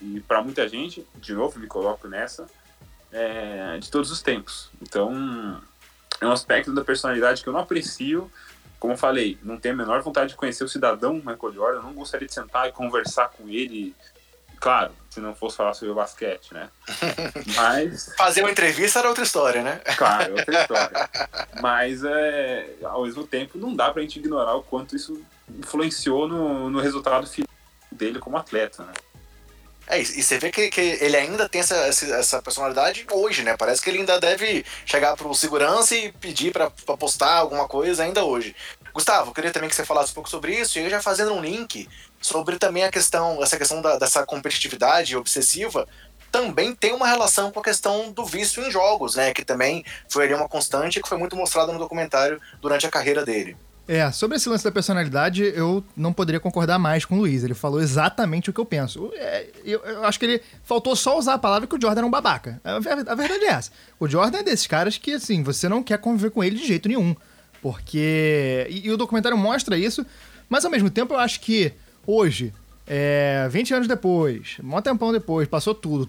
E para muita gente, de novo me coloco nessa, é, de todos os tempos. Então, é um aspecto da personalidade que eu não aprecio. Como eu falei, não tenho a menor vontade de conhecer o cidadão Michael Jordan, eu não gostaria de sentar e conversar com ele. Claro, se não fosse falar sobre o basquete, né? Mas. Fazer uma entrevista era outra história, né? Claro, é outra história. Mas, é, ao mesmo tempo, não dá pra gente ignorar o quanto isso influenciou no, no resultado dele como atleta, né? É, e você vê que, que ele ainda tem essa, essa personalidade hoje, né? Parece que ele ainda deve chegar pro segurança e pedir para postar alguma coisa ainda hoje. Gustavo, eu queria também que você falasse um pouco sobre isso, e eu já fazendo um link sobre também a questão, essa questão da, dessa competitividade obsessiva, também tem uma relação com a questão do vício em jogos, né? Que também foi ali uma constante que foi muito mostrada no documentário durante a carreira dele. É, sobre esse lance da personalidade, eu não poderia concordar mais com o Luiz. Ele falou exatamente o que eu penso. É, eu, eu, acho que ele faltou só usar a palavra que o Jordan era um babaca. A, a, verdade é essa. O Jordan é desses caras que, assim, você não quer conviver com ele de jeito nenhum. Porque. E, e o documentário mostra isso, mas ao mesmo tempo eu acho que hoje, é, 20 anos depois, um tempão depois, passou tudo,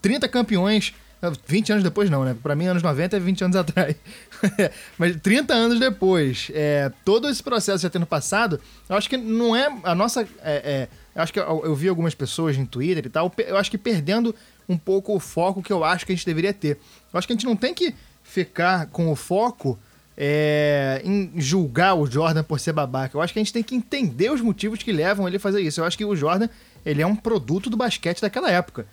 30 campeões 20 anos depois não, né? Pra mim, anos 90 é 20 anos atrás. Mas 30 anos depois, é, todo esse processo já tendo passado, eu acho que não é a nossa. É, é, eu acho que eu, eu, vi algumas pessoas no Twitter e tal, eu acho que perdendo um pouco o foco que eu acho que a gente deveria ter. Eu acho que a gente não tem que ficar com o foco é, em julgar o Jordan por ser babaca. Eu acho que a gente tem que entender os motivos que levam ele a fazer isso. Eu acho que o Jordan ele é um produto do basquete daquela época.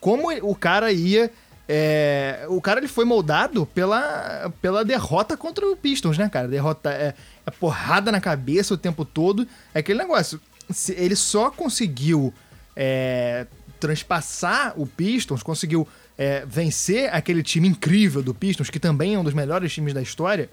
Como o cara ia é, o cara ele foi moldado pela, pela derrota contra o Pistons, né, cara? Derrota é, é porrada na cabeça o tempo todo. É aquele negócio. Ele só conseguiu é, transpassar o Pistons, conseguiu é, vencer aquele time incrível do Pistons, que também é um dos melhores times da história.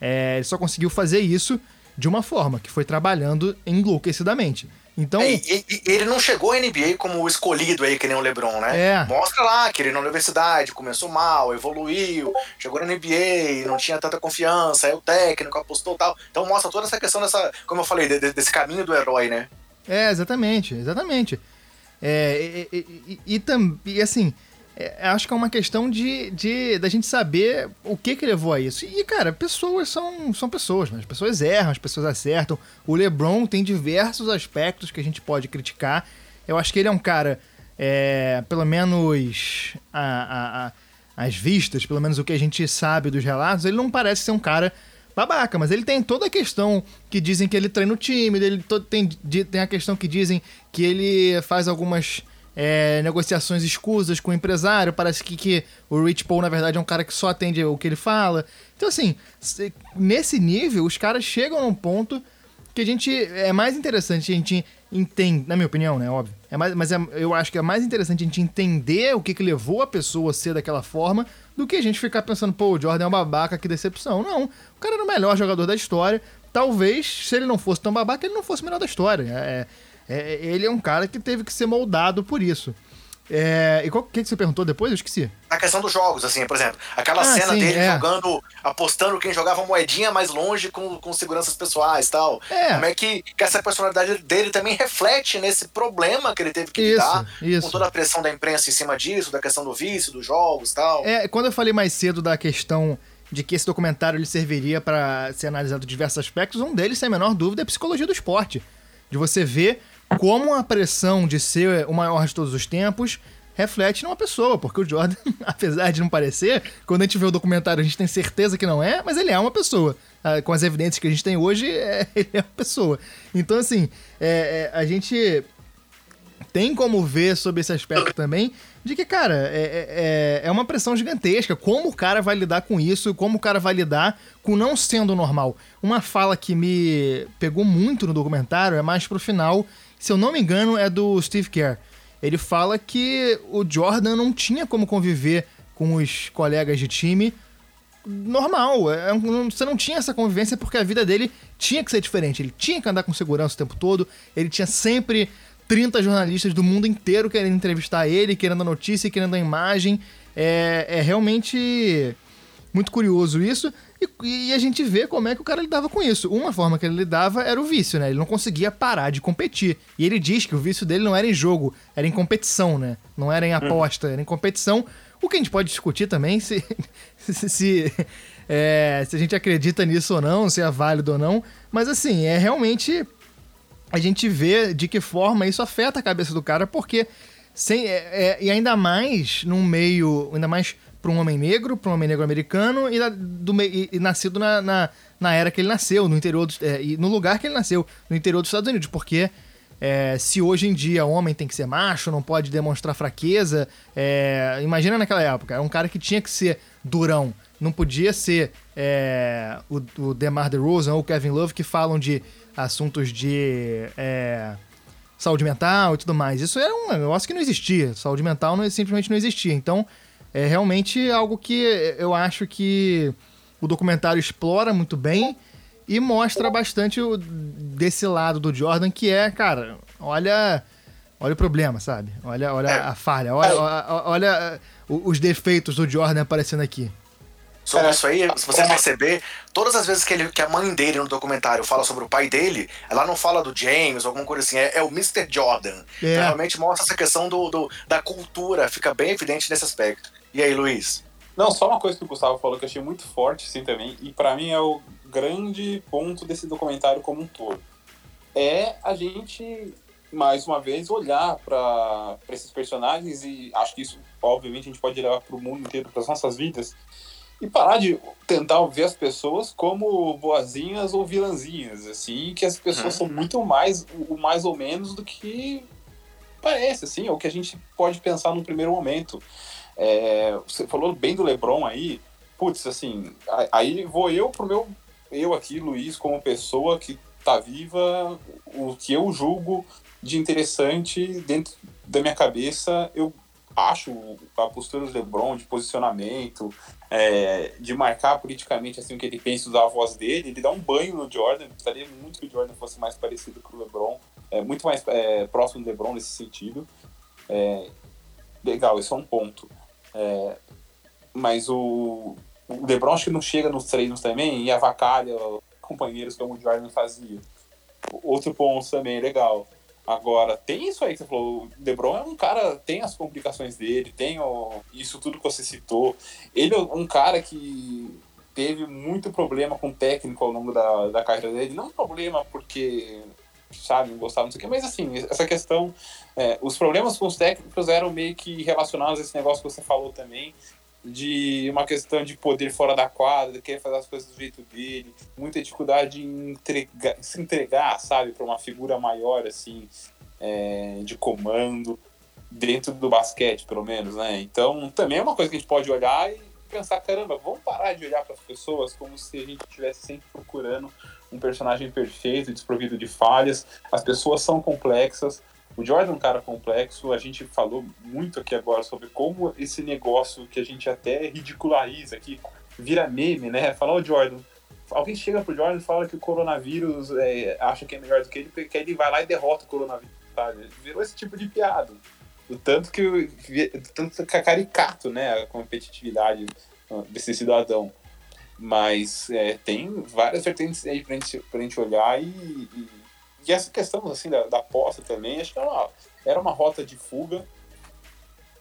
É, ele só conseguiu fazer isso de uma forma, que foi trabalhando enlouquecidamente. Então. É, e, e, ele não chegou à NBA como o escolhido aí, que nem o Lebron, né? É. Mostra lá que ele na universidade começou mal, evoluiu, chegou na NBA, não tinha tanta confiança, aí o técnico apostou tal. Então mostra toda essa questão dessa, como eu falei, de, de, desse caminho do herói, né? É, exatamente, exatamente. É, e, e, e, e assim, é, acho que é uma questão de, de da gente saber o que que levou a isso. E, cara, pessoas são, são pessoas, né? As pessoas erram, as pessoas acertam. O LeBron tem diversos aspectos que a gente pode criticar. Eu acho que ele é um cara, é, pelo menos a, a, a, as vistas, pelo menos o que a gente sabe dos relatos, ele não parece ser um cara babaca, mas ele tem toda a questão que dizem que ele treina o time, ele tem, tem a questão que dizem que ele faz algumas é, negociações escusas com o empresário. Parece que, que o Rich Paul, na verdade, é um cara que só atende o que ele fala. Então, assim, nesse nível, os caras chegam num ponto que a gente. É mais interessante a gente entender, na minha opinião, né? Óbvio. É mais, mas é, eu acho que é mais interessante a gente entender o que, que levou a pessoa a ser daquela forma do que a gente ficar pensando, pô, o Jordan é um babaca, que decepção. Não. O cara era o melhor jogador da história. Talvez, se ele não fosse tão babaca, ele não fosse o melhor da história. É, é, ele é um cara que teve que ser moldado por isso. É, e o que, que você perguntou depois? Eu esqueci. A questão dos jogos, assim, por exemplo, aquela Ah, cena sim, dele é. jogando, apostando quem jogava moedinha mais longe com, com seguranças pessoais e tal. É. Como é que, que essa personalidade dele também reflete nesse problema que ele teve que Isso, lidar isso. com toda a pressão da imprensa em cima disso, da questão do vício, dos jogos e tal. É, quando eu falei mais cedo da questão de que esse documentário ele serviria para ser analisado diversos aspectos, um deles, sem a menor dúvida, é a psicologia do esporte. De você ver como a pressão de ser o maior de todos os tempos reflete numa pessoa, porque o Jordan, apesar de não parecer, quando a gente vê o documentário a gente tem certeza que não é, mas ele é uma pessoa. Ah, Com as evidências que a gente tem hoje, é- ele é uma pessoa. Então, assim, é- é, a gente tem como ver sobre esse aspecto também, de que, cara, é, é, é uma pressão gigantesca. Como o cara vai lidar com isso, como o cara vai lidar com não sendo normal. Uma fala que me pegou muito no documentário é mais pro final, se eu não me engano, é do Steve Kerr. Ele fala que o Jordan não tinha como conviver com os colegas de time normal. É, não- você não tinha essa convivência porque a vida dele tinha que ser diferente. Ele tinha que andar com segurança o tempo todo. Ele tinha sempre 30 jornalistas do mundo inteiro querendo entrevistar ele, querendo a notícia, querendo a imagem. É, é realmente muito curioso isso. E, e a gente vê como é que o cara lidava com isso. Uma forma que ele lidava era o vício, né? Ele não conseguia parar de competir. E ele diz que o vício dele não era em jogo, era em competição, né? Não era em aposta, era em competição. O que a gente pode discutir também se, se, se, é, se a gente acredita nisso ou não, se é válido ou não. Mas assim, é realmente a gente vê de que forma isso afeta a cabeça do cara, porque sem, é- é- e ainda mais num meio, ainda mais para um homem negro, para um homem negro americano e, do, e- e nascido na, na, na era que ele nasceu, no interior dos, é, e no lugar que ele nasceu, no interior dos Estados Unidos, porque é, se hoje em dia homem tem que ser macho, não pode demonstrar fraqueza, é, imagina naquela época, era um cara que tinha que ser durão, não podia ser é, o, o DeMar DeRozan ou o Kevin Love que falam de assuntos de é, saúde mental e tudo mais. Isso era um negócio que não existia. Saúde mental não, simplesmente não existia. Então, é realmente algo que eu acho que o documentário explora muito bem e mostra bastante o- desse lado do Jordan, que é, cara, olha. Olha o problema, sabe? Olha, olha É. a falha, olha, olha, olha, uh, os defeitos do Jordan aparecendo aqui. Sobre É. isso aí, se você perceber, todas as vezes que, ele, que a mãe dele no documentário fala sobre o pai dele, ela não fala do James ou alguma coisa assim, é, é o Mr. Jordan. Então, É. realmente mostra essa questão do, do- da cultura, fica bem evidente nesse aspecto. E aí, Luiz? Não, só uma coisa que o Gustavo falou que eu achei muito forte, assim, também, e pra mim é o grande ponto desse documentário como um todo. É a gente, mais uma vez, olhar pra esses personagens e acho que isso, obviamente, a gente pode levar pro mundo inteiro, pras nossas vidas, e parar de tentar ver as pessoas como boazinhas ou vilãzinhas, assim, que as pessoas são muito mais, o mais ou menos do que parece, assim, ou que a gente pode pensar no primeiro momento. É, você falou bem do LeBron aí, putz, assim, aí vou eu pro meu, eu aqui, Luiz, como pessoa que tá viva, o que eu julgo de interessante dentro da minha cabeça, eu acho a postura do LeBron de posicionamento, é, de marcar politicamente assim o que ele pensa, usar a voz dele, ele dá um banho no Jordan, gostaria muito que o Jordan fosse mais parecido com o LeBron, é, muito mais é, próximo do LeBron nesse sentido. É, legal, esse é um ponto. É, mas o, o LeBron acho que não chega nos treinos também e avacalha companheiros como o Jordan fazia. Outro ponto também legal. Agora, tem isso aí que você falou. O LeBron é um cara, tem as complicações dele, tem o- isso tudo que você citou. Ele é um cara que teve muito problema com o técnico ao longo da, da carreira dele. Não problema porque, sabe, não gostava, não sei o quê, mas assim, essa questão. é, os problemas com os técnicos eram meio que relacionados a esse negócio que você falou também, de uma questão de poder fora da quadra, querer fazer as coisas do jeito dele, muita dificuldade em entregar, se entregar, sabe, para uma figura maior, assim, é, de comando, dentro do basquete, pelo menos, né? Então, também é uma coisa que a gente pode olhar e pensar, caramba, vamos parar de olhar para as pessoas como se a gente estivesse sempre procurando um personagem perfeito, desprovido de falhas. As pessoas são complexas, o Jordan é um cara complexo, a gente falou muito aqui agora sobre como esse negócio que a gente até ridiculariza aqui, vira meme, né? Falar, ô Jordan, alguém chega pro Jordan e fala que o coronavírus é, acha que é melhor do que ele, porque ele vai lá e derrota o coronavírus, sabe? Virou esse tipo de piada. o tanto que o tanto que é caricato, né, a competitividade desse cidadão. Mas é, tem várias vertentes aí pra gente, pra gente olhar e, e, e essa questão assim da, da aposta também, acho que era uma, era uma rota de fuga.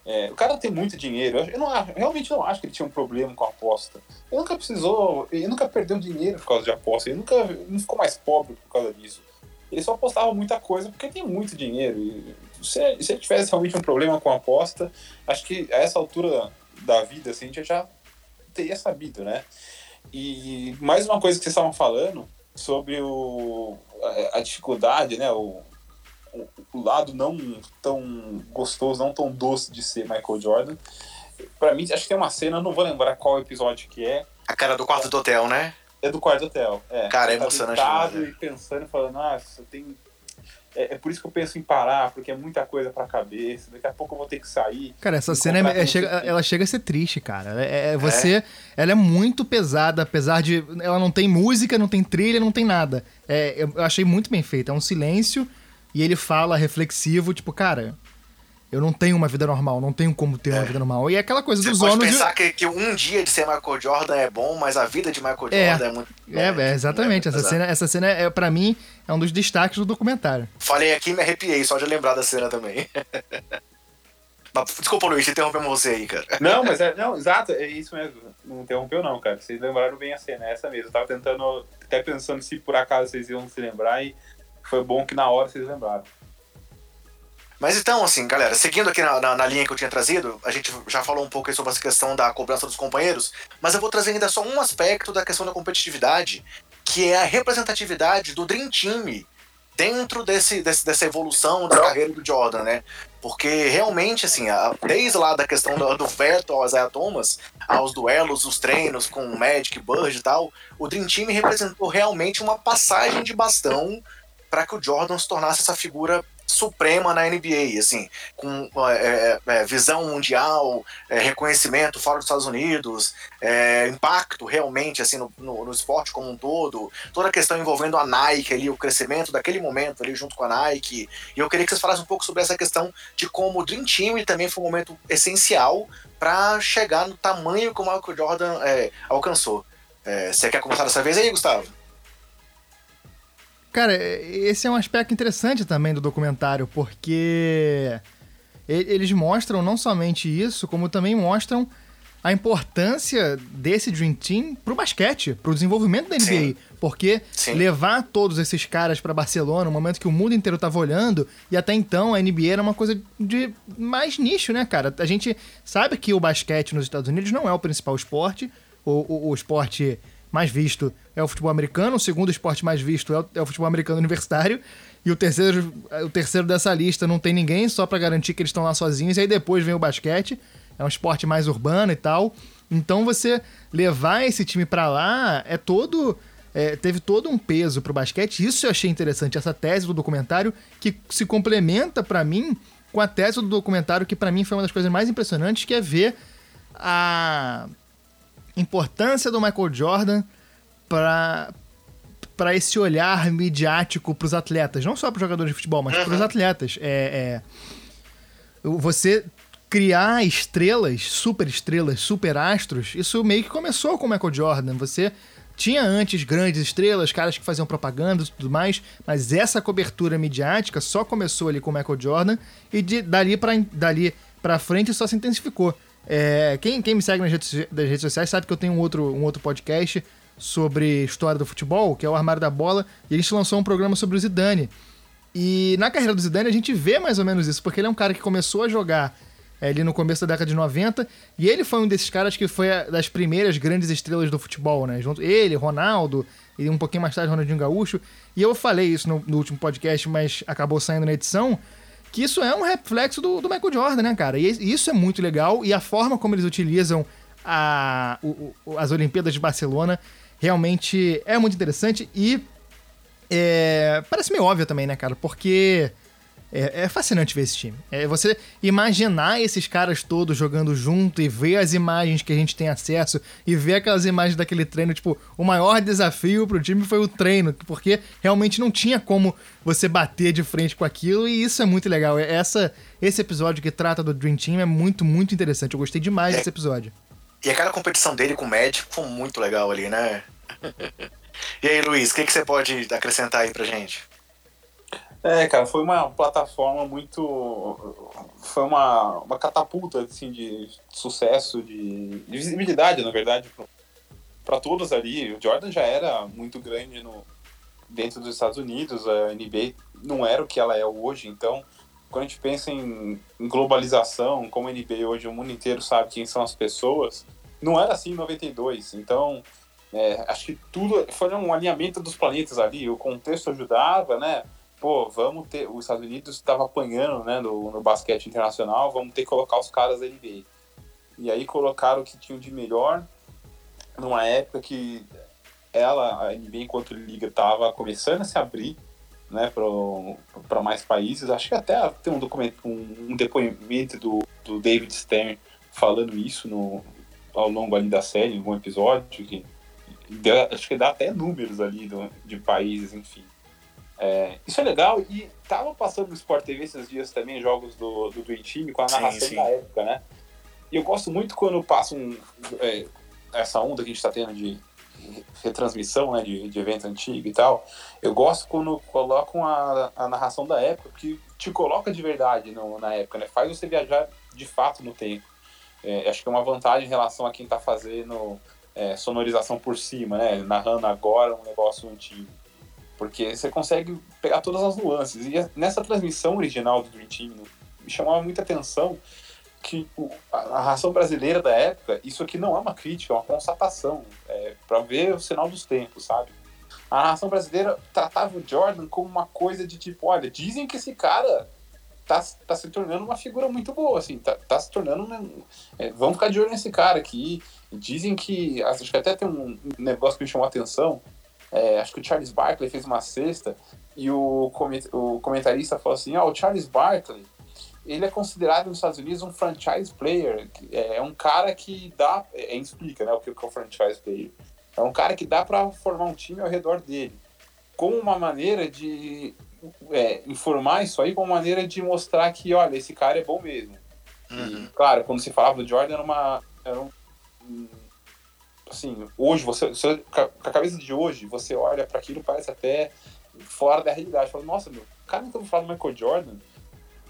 É, o cara tem muito dinheiro. Eu, não, realmente não acho que ele tinha um problema com a aposta. Ele nunca precisou, ele nunca perdeu dinheiro por causa de aposta. Ele nunca não ficou mais pobre por causa disso. Ele só apostava muita coisa porque tem muito dinheiro. E se, se ele tivesse realmente um problema com a aposta, acho que a essa altura da vida assim, a gente já teria sabido, né? E mais uma coisa que vocês estavam falando sobre o, a, a dificuldade, né? O, o, o, lado não tão gostoso, não tão doce de ser Michael Jordan. Para mim, acho que tem uma cena, não vou lembrar qual episódio que é. A cara do quarto do hotel, né? É do quarto do hotel. É. Cara, é tá emocionante. Tá e pensando, falando, nossa, tem é, é, por isso que eu penso em parar, porque é muita coisa pra cabeça. Daqui a pouco eu vou ter que sair. Cara, essa cena é, é chega, ela chega a ser triste, cara. É, é você, é? ela é muito pesada, apesar de ela não tem música, não tem trilha, não tem nada. É, eu, eu achei muito bem feito. É um silêncio e ele fala reflexivo, tipo, cara, eu não tenho uma vida normal, não tenho como ter é. uma vida normal. E é aquela coisa Você dos pode ônus. pensar de... que, que, um dia de ser Michael Jordan é bom, mas a vida de Michael é. Jordan é, é muito. É, é exatamente. essa, cena, essa cena, é, para mim, é um dos destaques do documentário. Falei aqui e me arrepiei, só de lembrar da cena também. mas, desculpa, Luiz, interrompemos você aí, cara. Não, mas é. Não, exato, é isso mesmo. Não interrompeu, não, cara. Vocês lembraram bem a cena, é essa mesmo. Eu tava tentando, até pensando se por acaso vocês iam se lembrar e foi bom que na hora vocês lembraram. Mas então, assim, galera, seguindo aqui na, na, na, linha que eu tinha trazido, a gente já falou um pouco sobre essa questão da cobrança dos companheiros, mas eu vou trazer ainda só um aspecto da questão da competitividade, que é a representatividade do Dream Team dentro desse, desse dessa evolução da carreira do Jordan, né? Porque realmente, assim, desde lá da questão do, do veto ao Isaiah Thomas, aos duelos, os treinos com o Magic, Bird e tal, o Dream Team representou realmente uma passagem de bastão para que o Jordan se tornasse essa figura suprema na NBA, assim, com é, é, é, visão mundial, é, reconhecimento fora dos Estados Unidos, é, impacto realmente assim no, no, no, esporte como um todo, toda a questão envolvendo a Nike ali, o crescimento daquele momento ali junto com a Nike. E eu queria que vocês falassem um pouco sobre essa questão de como o Dream Team também foi um momento essencial para chegar no tamanho que o Michael Jordan é, alcançou. você quer começar dessa vez aí, Gustavo? Cara, esse é um aspecto interessante também do documentário, porque eles mostram não somente isso, como também mostram a importância desse Dream Team pro basquete, pro desenvolvimento da NBA. Sim. Porque Sim. levar todos esses caras para Barcelona, no momento que o mundo inteiro tava olhando, e até então a NBA era uma coisa de mais nicho, né, cara? A gente sabe que o basquete nos Estados Unidos não é o principal esporte, o, o, o esporte mais visto é o futebol americano, o segundo esporte mais visto é o, é o futebol americano universitário, e o terceiro, o terceiro dessa lista não tem ninguém, só para garantir que eles estão lá sozinhos, e aí depois vem o basquete, é um esporte mais urbano e tal. Então você levar esse time para lá é todo. É, teve todo um peso pro basquete. Isso eu achei interessante, essa tese do documentário, que se complementa para mim com a tese do documentário, que para mim foi uma das coisas mais impressionantes, que é ver a importância do Michael Jordan para para esse olhar midiático para os atletas, não só para os jogadores de futebol, mas uhum. para os atletas. É, é, você criar estrelas, super estrelas, super astros, isso meio que começou com o Michael Jordan. Você tinha antes grandes estrelas, caras que faziam propaganda e tudo mais, mas essa cobertura midiática só começou ali com o Michael Jordan e de, dali para dali para frente só se intensificou. É, quem, quem me segue nas redes, nas redes sociais sabe que eu tenho um outro, um outro podcast sobre história do futebol, que é o Armário da Bola, e a gente lançou um programa sobre o Zidane. E na carreira do Zidane a gente vê mais ou menos isso, porque ele é um cara que começou a jogar é, ali no começo da década de 90, e ele foi um desses caras que foi das primeiras grandes estrelas do futebol, né? Junto, ele, Ronaldo, e um pouquinho mais tarde Ronaldinho Gaúcho. E eu falei isso no, no último podcast, mas acabou saindo na edição que isso é um reflexo do, do Michael Jordan, né, cara? E isso é muito legal e a forma como eles utilizam a, o, o, as Olimpíadas de Barcelona realmente é muito interessante e é, parece meio óbvio também, né, cara? Porque É, é, fascinante ver esse time. É você imaginar esses caras todos jogando junto e ver as imagens que a gente tem acesso e ver aquelas imagens daquele treino. Tipo, o maior desafio pro time foi o treino, porque realmente não tinha como você bater de frente com aquilo e isso é muito legal. É, essa, esse episódio que trata do Dream Team é muito, muito interessante. Eu gostei demais é. desse episódio. E aquela competição dele com o Magic foi muito legal ali, né? e aí, Luiz, o que, que você pode acrescentar aí pra gente? É, cara, foi uma plataforma muito. Foi uma, uma catapulta assim, de sucesso, de, de visibilidade, na verdade, para todos ali. O Jordan já era muito grande no, dentro dos Estados Unidos, a NBA não era o que ela é hoje, então quando a gente pensa em, em globalização, como a NBA hoje o mundo inteiro sabe quem são as pessoas, não era assim em 92. Então, é, acho que tudo foi um alinhamento dos planetas ali, o contexto ajudava, né? Pô, vamos ter. Os Estados Unidos estava apanhando né, no, no basquete internacional, vamos ter que colocar os caras da NBA. E aí colocaram o que tinham de melhor numa época que ela, a NBA, enquanto liga, estava começando a se abrir né, para mais países. Acho que até tem um documento, um, um depoimento do, do David Stern falando isso no, ao longo ali da série, em algum episódio, que deu, acho que dá até números ali do, de países, enfim. É, isso é legal e tava passando no Sport TV esses dias também jogos do, do Dream Team com a narração sim, sim. da época, né? E eu gosto muito quando passa um, é, essa onda que a gente está tendo de retransmissão, né, de, de evento antigo e tal. Eu gosto quando colocam a, a narração da época, que te coloca de verdade no, na época, né? Faz você viajar de fato no tempo. É, acho que é uma vantagem em relação a quem está fazendo é, sonorização por cima, né? Narrando agora um negócio antigo porque você consegue pegar todas as nuances. E nessa transmissão original do Dream Team, me chamava muita atenção que a ração brasileira da época, isso aqui não é uma crítica, é uma constatação, é, para ver o sinal dos tempos, sabe? A narração brasileira tratava o Jordan como uma coisa de tipo, olha, dizem que esse cara tá, tá se tornando uma figura muito boa, assim, tá, tá se tornando. É, vamos ficar de olho nesse cara aqui. Dizem que. Acho que até tem um negócio que me chamou a atenção, é, acho que o Charles Barkley fez uma cesta e o, o comentarista falou assim: ah, o Charles Barkley ele é considerado nos Estados Unidos um franchise player, é um cara que dá, é, explica, né, o que é o franchise player. É um cara que dá para formar um time ao redor dele, como uma maneira de é, informar isso aí, como uma maneira de mostrar que, olha, esse cara é bom mesmo. Uhum. E, claro, quando se falava do Jordan, era uma era um, assim, hoje, você, você, com a cabeça de hoje, você olha para aquilo parece até fora da realidade. Fala, nossa, meu, o cara ouviu falar do Michael Jordan.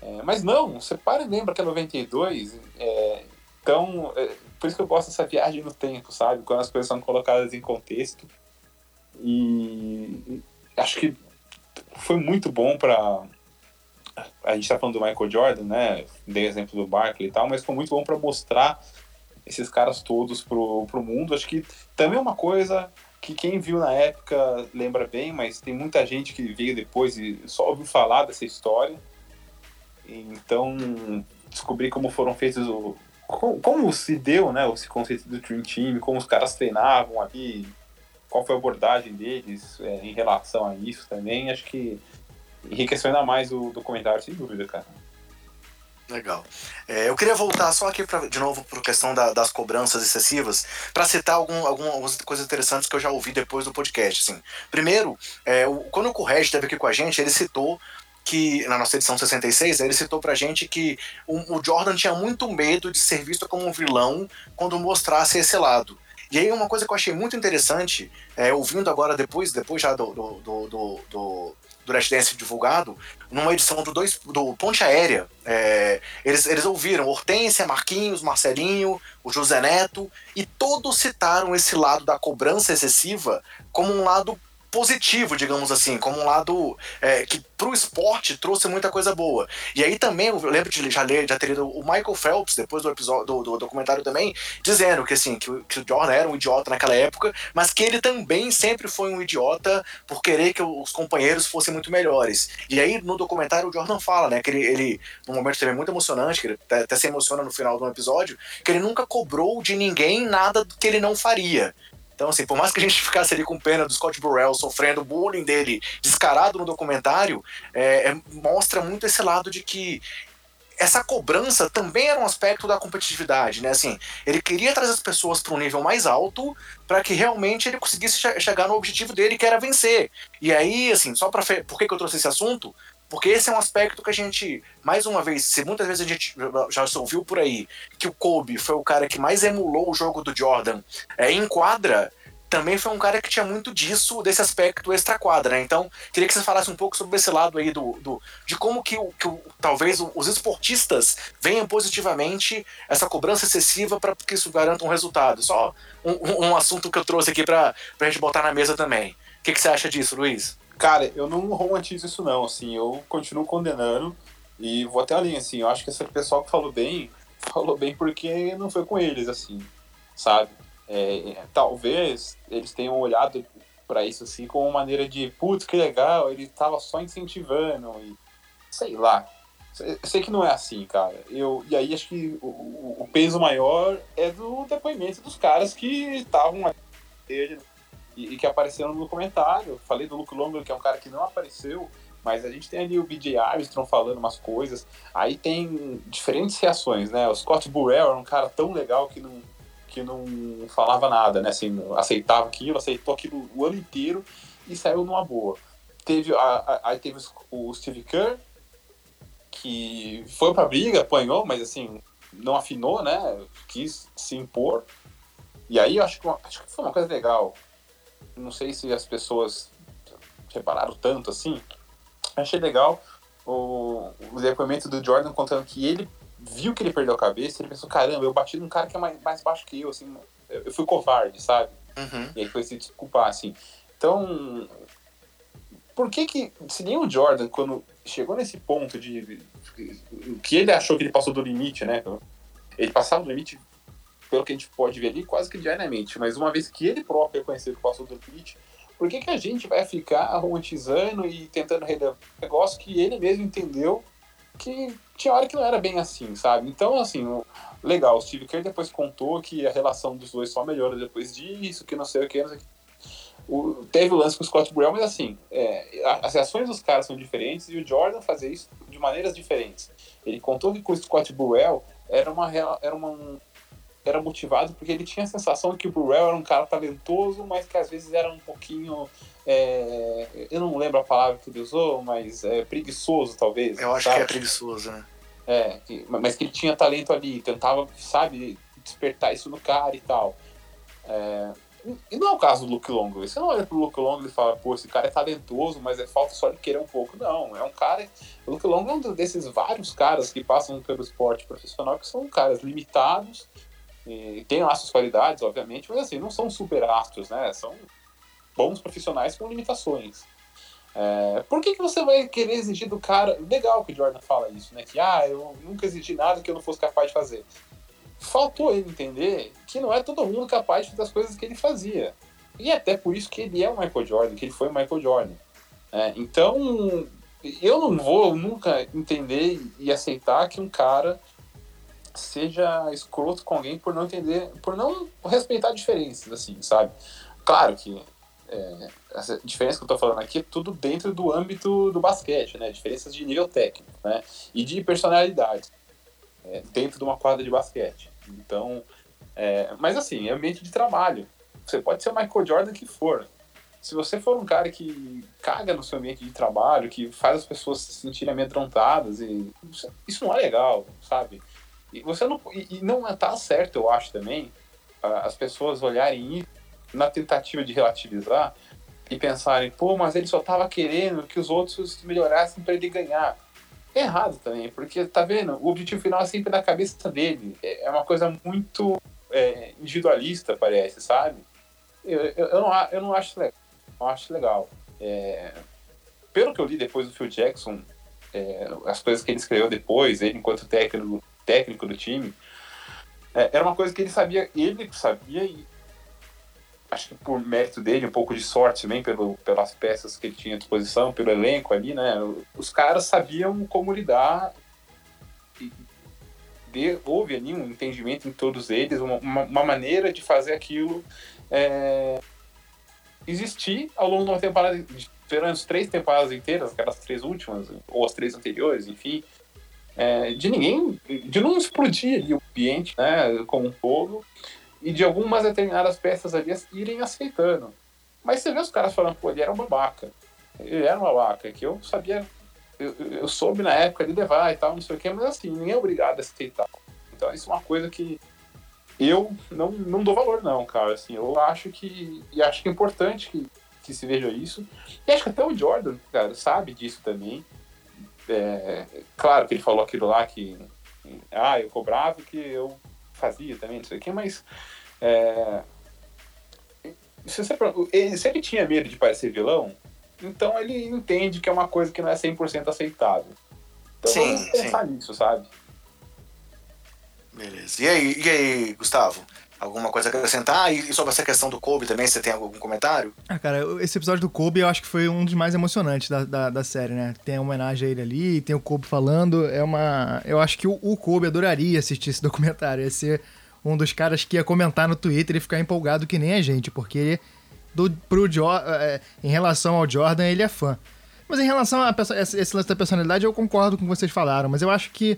É, mas não, você para e lembra que é 92. É, então, é, por isso que eu gosto dessa viagem no tempo, sabe? Quando as coisas são colocadas em contexto. E acho que foi muito bom para a gente tá falando do Michael Jordan, né? Dei exemplo do Barkley e tal, mas foi muito bom para mostrar esses caras todos pro, pro mundo. Acho que também é uma coisa que quem viu na época lembra bem, mas tem muita gente que veio depois e só ouviu falar dessa história. Então, descobrir como foram feitos o. Como, como se deu, né, esse conceito do Dream Team, como os caras treinavam ali, qual foi a abordagem deles é, em relação a isso também, acho que enriqueceu ainda mais o documentário, sem dúvida, cara. Legal. É, eu queria voltar só aqui pra, de novo para a questão da, das cobranças excessivas, para citar algum, algumas coisas interessantes que eu já ouvi depois do podcast. Assim. Primeiro, é, o, quando o Correge esteve aqui com a gente, ele citou que, na nossa edição 66, ele citou pra gente que o, o Jordan tinha muito medo de ser visto como um vilão quando mostrasse esse lado. E aí uma coisa que eu achei muito interessante, é, ouvindo agora depois, depois já do, do, do, do, do Last Dance divulgado, numa edição do, dois, do Ponte Aérea. É, eles, eles ouviram Hortência, Marquinhos, Marcelinho, o José Neto, e todos citaram esse lado da cobrança excessiva como um lado positivo, digamos assim, como um lado é, que pro esporte trouxe muita coisa boa. E aí também eu lembro de já ler, já ter lido o Michael Phelps, depois do episódio do, do documentário também, dizendo que assim, que, que, o Jordan era um idiota naquela época, mas que ele também sempre foi um idiota por querer que os companheiros fossem muito melhores. E aí no documentário o Jordan fala, né, que ele, ele num momento também muito emocionante, que ele até, até se emociona no final do episódio, que ele nunca cobrou de ninguém nada que ele não faria Então, assim, por mais que a gente ficasse ali com pena do Scott Burrell sofrendo bullying dele descarado no documentário, é, é, mostra muito esse lado de que essa cobrança também era um aspecto da competitividade, né? Assim, ele queria trazer as pessoas para um nível mais alto para que realmente ele conseguisse che chegar no objetivo dele, que era vencer. E aí, assim, só para por que, que eu trouxe esse assunto? Porque esse é um aspecto que a gente, mais uma vez, se muitas vezes a gente já ouviu por aí que o Kobe foi o cara que mais emulou o jogo do Jordan é, em quadra, também foi um cara que tinha muito disso, desse aspecto extra-quadra, né? Então, queria que você falasse um pouco sobre esse lado aí do, do de como que, o, que o, talvez os esportistas venham positivamente essa cobrança excessiva para que isso garanta um resultado. Só um, um assunto que eu trouxe aqui para a gente botar na mesa também. O que, que você acha disso, Luiz? Cara, eu não romantizo isso não, assim, eu continuo condenando e vou até além, assim, eu acho que esse pessoal que falou bem, falou bem porque não foi com eles, assim, sabe? É, talvez eles tenham olhado para isso assim como uma maneira de, putz, que legal, ele estava só incentivando e sei lá. Eu sei que não é assim, cara. Eu, e aí acho que o, o peso maior é do depoimento dos caras que estavam e, e, que apareceram no comentário. Falei do Luke Longo, que é um cara que não apareceu, mas a gente tem ali o BJ Armstrong falando umas coisas. Aí tem diferentes reações, né? O Scott Burrell era um cara tão legal que não que não falava nada, né? Assim, aceitava aquilo, aceitou aquilo o ano inteiro e saiu numa boa. Teve, aí teve o Steve Kerr, que foi pra briga, apanhou, mas assim, não afinou, né? Quis se impor. E aí eu acho que, acho que foi uma coisa legal. Não sei se as pessoas repararam tanto assim. Achei legal o, o depoimento do Jordan contando que ele viu que ele perdeu a cabeça, ele pensou, caramba, eu bati num cara que é mais, mais baixo que eu, assim, eu fui covarde, sabe? Uhum. E aí foi se desculpar, assim. Então, por que que, se nem o Jordan, quando chegou nesse ponto de, que ele achou que ele passou do limite, né? Ele passava do limite, pelo que a gente pode ver ali, quase que diariamente, mas uma vez que ele próprio reconheceu que passou do limite, por que que a gente vai ficar romantizando e tentando relevar um negócio que ele mesmo entendeu que tinha hora que não era bem assim, sabe? Então, assim, legal, o Steve Kerr depois contou que a relação dos dois só melhora depois disso, que não sei o que, não sei o que. O, teve o lance com o Scott Burrell, mas assim, é, as reações dos caras são diferentes e o Jordan fazia isso de maneiras diferentes. Ele contou que com o Scott Burrell era uma, era uma era motivado porque ele tinha a sensação que o Burrell era um cara talentoso, mas que às vezes era um pouquinho é, eu não lembro a palavra que ele usou, mas é preguiçoso, talvez. Eu acho sabe? que é preguiçoso, né? É, que, mas que ele tinha talento ali, tentava, sabe, despertar isso no cara e tal. É, e não é o caso do Luke Longo. Você não olha pro Luke Longo e fala, pô, esse cara é talentoso, mas é falta só de querer um pouco. Não, é um cara. O Luke Longo é um desses vários caras que passam pelo esporte profissional que são caras limitados, e tem lá suas qualidades, obviamente, mas assim, não são super astros, né? São bons profissionais com limitações. É, por que, que você vai querer exigir do cara? Legal que o Jordan fala isso, né? Que ah, eu nunca exigi nada que eu não fosse capaz de fazer. Faltou ele entender que não é todo mundo capaz de fazer as coisas que ele fazia. E é até por isso que ele é o Michael Jordan, que ele foi o Michael Jordan. É, então, eu não vou nunca entender e aceitar que um cara seja escroto com alguém por não entender, por não respeitar diferenças, assim, sabe? Claro que é, essa diferença que eu estou falando aqui é tudo dentro do âmbito do basquete, né? Diferenças de nível técnico, né? E de personalidade é, dentro de uma quadra de basquete. Então, é, mas assim, é ambiente de trabalho. Você pode ser o Michael Jordan que for. Se você for um cara que caga no seu ambiente de trabalho, que faz as pessoas se sentirem amedrontadas, e isso não é legal, sabe? E você não e, não tá certo, eu acho também, as pessoas olharem na tentativa de relativizar e pensarem, pô, mas ele só estava querendo que os outros melhorassem para ele ganhar. É errado também, porque tá vendo? O objetivo final é sempre na cabeça dele. É, é uma coisa muito é, individualista, parece, sabe? Eu, eu, eu, não, eu não acho legal. Não acho legal. É, pelo que eu li depois do Phil Jackson, é, as coisas que ele escreveu depois, ele enquanto técnico, técnico do time, é, era uma coisa que ele sabia, ele sabia e acho que por mérito dele, um pouco de sorte também, pelo, pelas peças que ele tinha à disposição, pelo elenco ali, né? Os caras sabiam como lidar de, houve ali um entendimento em todos eles, uma, uma, uma maneira de fazer aquilo é, existir ao longo de uma temporada, durante as três temporadas inteiras, aquelas três últimas, ou as três anteriores, enfim, é, de ninguém, de não explodir o ambiente, né, como um todo, e de algumas determinadas peças ali irem aceitando. Mas você vê os caras falando, pô, ele era um babaca. Ele era um babaca, que eu sabia, eu, eu soube na época de levar e tal, não sei o quê, mas assim, ninguém é obrigado a aceitar. Então isso é uma coisa que eu não, não dou valor não, cara, assim, eu acho que, e acho que é importante que, que se veja isso, e acho que até o Jordan, cara, sabe disso também, é, claro que ele falou aquilo lá que, ah, eu cobrava que eu fazia também, não sei o quê, mas é, se, você, ele, se ele tinha medo de parecer vilão, então ele entende que é uma coisa que não é 100% aceitável. Então sim, vamos pensar sim. nisso, sabe? Beleza. E aí, e aí, Gustavo? Alguma coisa a acrescentar? E sobre essa questão do Kobe também, você tem algum comentário? Ah, cara, esse episódio do Kobe eu acho que foi um dos mais emocionantes da, da, da série, né? Tem a homenagem a ele ali, tem o Kobe falando. É uma. Eu acho que o, o Kobe adoraria assistir esse documentário. Ia ser um dos caras que ia comentar no Twitter e ficar empolgado que nem a gente, porque do, pro jo é, em relação ao Jordan, ele é fã. Mas em relação a esse lance da personalidade, eu concordo com o que vocês falaram, mas eu acho que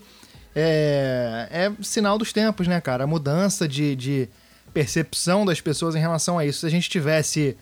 é, é sinal dos tempos, né, cara? A mudança de, de percepção das pessoas em relação a isso. Se a gente tivesse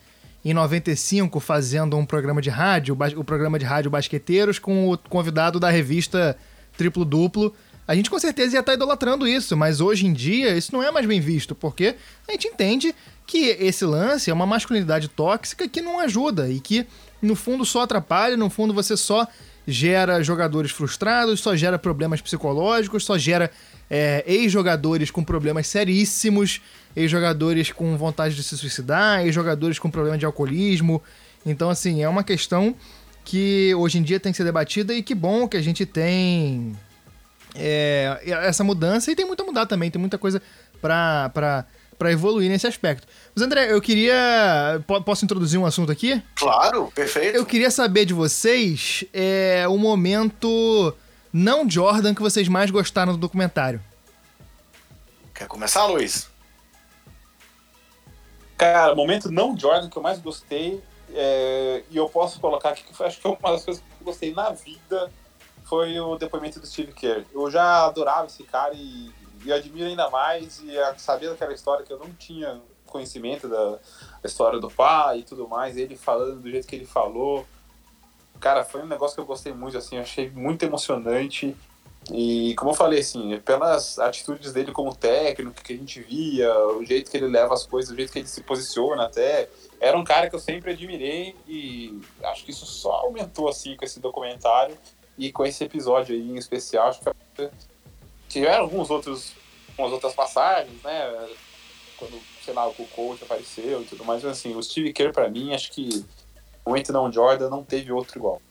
em 95 fazendo um programa de rádio, o programa de rádio Basqueteiros, com o convidado da revista Triplo Duplo, a gente com certeza ia estar tá idolatrando isso, mas hoje em dia isso não é mais bem visto, porque a gente entende que esse lance é uma masculinidade tóxica que não ajuda e que, no fundo, só atrapalha, no fundo, você só gera jogadores frustrados, só gera problemas psicológicos, só gera é, ex-jogadores com problemas seríssimos, ex-jogadores com vontade de se suicidar, ex-jogadores com problema de alcoolismo. Então, assim, é uma questão que hoje em dia tem que ser debatida e que bom que a gente tem é, essa mudança e tem muito a mudar também, tem muita coisa pra, pra, pra evoluir nesse aspecto. Mas André, eu queria. Posso introduzir um assunto aqui? Claro, perfeito. Eu queria saber de vocês é, o momento não Jordan que vocês mais gostaram do documentário. Quer começar, Luiz? Cara, o momento não Jordan que eu mais gostei, é, e eu posso colocar aqui que foi, acho que foi uma das coisas que eu gostei na vida foi o depoimento do Steve Kerr. Eu já adorava esse cara e, e admiro ainda mais e sabia daquela história que eu não tinha conhecimento da, história do pai e tudo mais, ele falando do jeito que ele falou. Cara, foi um negócio que eu gostei muito, assim, achei muito emocionante. E como eu falei, assim, pelas atitudes dele como técnico, que a gente via, o jeito que ele leva as coisas, o jeito que ele se posiciona até, era um cara que eu sempre admirei e acho que isso só aumentou, assim, com esse documentário. E com esse episódio aí em especial, acho que tiveram alguns outros, algumas outras passagens, né? Quando, sei lá, o Coach apareceu e tudo mais, mas assim, o Steve Kerr pra mim, acho que o não Jordan não teve outro igual.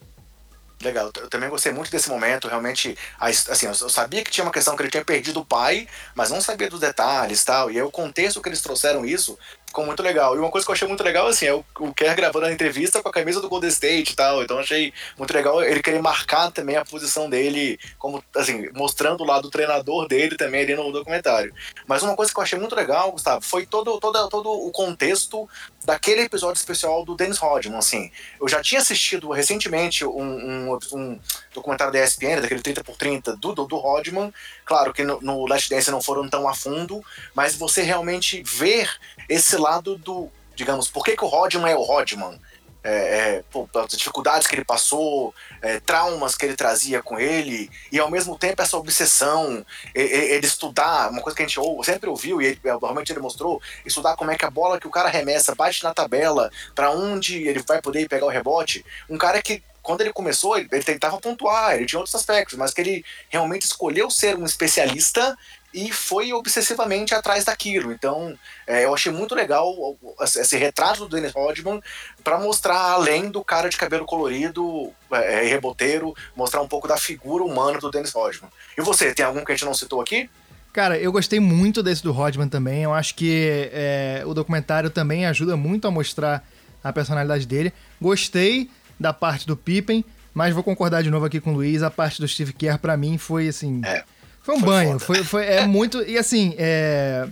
Legal, eu também gostei muito desse momento, realmente, assim, eu sabia que tinha uma questão que ele tinha perdido o pai, mas não sabia dos detalhes tal, e aí o contexto que eles trouxeram isso ficou muito legal. E uma coisa que eu achei muito legal, assim, é o, o Kerr gravando a entrevista com a camisa do Golden State e tal. Então achei muito legal ele querer marcar também a posição dele, como, assim, mostrando o lado do treinador dele também ali no documentário. Mas uma coisa que eu achei muito legal, Gustavo, foi todo, todo, todo o contexto daquele episódio especial do Dennis Rodman, assim. Eu já tinha assistido recentemente um, um, um documentário da ESPN, daquele 30 por 30 do, do, do Rodman. Claro que no, no Last Dance não foram tão a fundo, mas você realmente ver esse lado do, digamos, por que, que o Rodman é o Rodman? É, é, as dificuldades que ele passou, é, traumas que ele trazia com ele, e ao mesmo tempo essa obsessão, ele, estudar, uma coisa que a gente ou, sempre ouviu, e ele, realmente ele mostrou, estudar como é que a bola que o cara remessa bate na tabela, para onde ele vai poder pegar o rebote. Um cara que quando ele começou, ele, ele, tentava pontuar, ele tinha outros aspectos, mas que ele realmente escolheu ser um especialista e foi obsessivamente atrás daquilo. Então, é, eu achei muito legal esse retrato do Dennis Rodman para mostrar além do cara de cabelo colorido é, e reboteiro, mostrar um pouco da figura humana do Dennis Rodman. E você, tem algum que a gente não citou aqui? Cara, eu gostei muito desse do Rodman também. Eu acho que é, o documentário também ajuda muito a mostrar a personalidade dele. Gostei da parte do Pippen, mas vou concordar de novo aqui com o Luiz. A parte do Steve Kerr, para mim, foi assim. É Foi um Foi banho, foda. foi, foi é muito. E assim, é,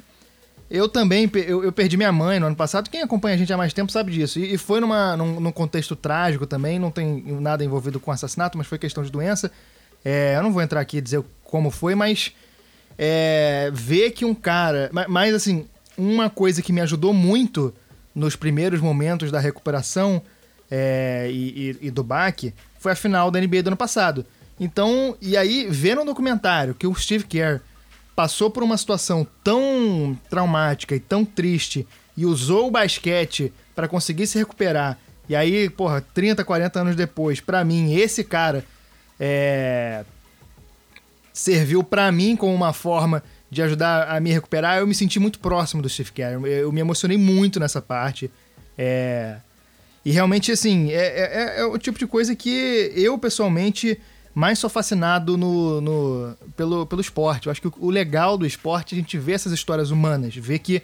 eu também eu, eu perdi minha mãe no ano passado. Quem acompanha a gente há mais tempo sabe disso. E, e foi numa, num, num contexto trágico também, não tem nada envolvido com assassinato, mas foi questão de doença. É, eu não vou entrar aqui e dizer como foi, mas é, ver que um cara. ma- Mas assim, uma coisa que me ajudou muito nos primeiros momentos da recuperação é, e, e- e do baque foi a final da NBA do ano passado. Então, e aí, ver no documentário que o Steve Kerr passou por uma situação tão traumática e tão triste e usou o basquete para conseguir se recuperar. E aí, porra, 30, 40 anos depois, pra mim, esse cara é, serviu pra mim como uma forma de ajudar a me recuperar. Eu me senti muito próximo do Steve Kerr. Eu, eu me emocionei muito nessa parte. É, e realmente, assim, é, é- é o tipo de coisa que eu, pessoalmente, mais sou fascinado no, no- pelo, pelo esporte. Eu acho que o, o legal do esporte é a gente ver essas histórias humanas, ver que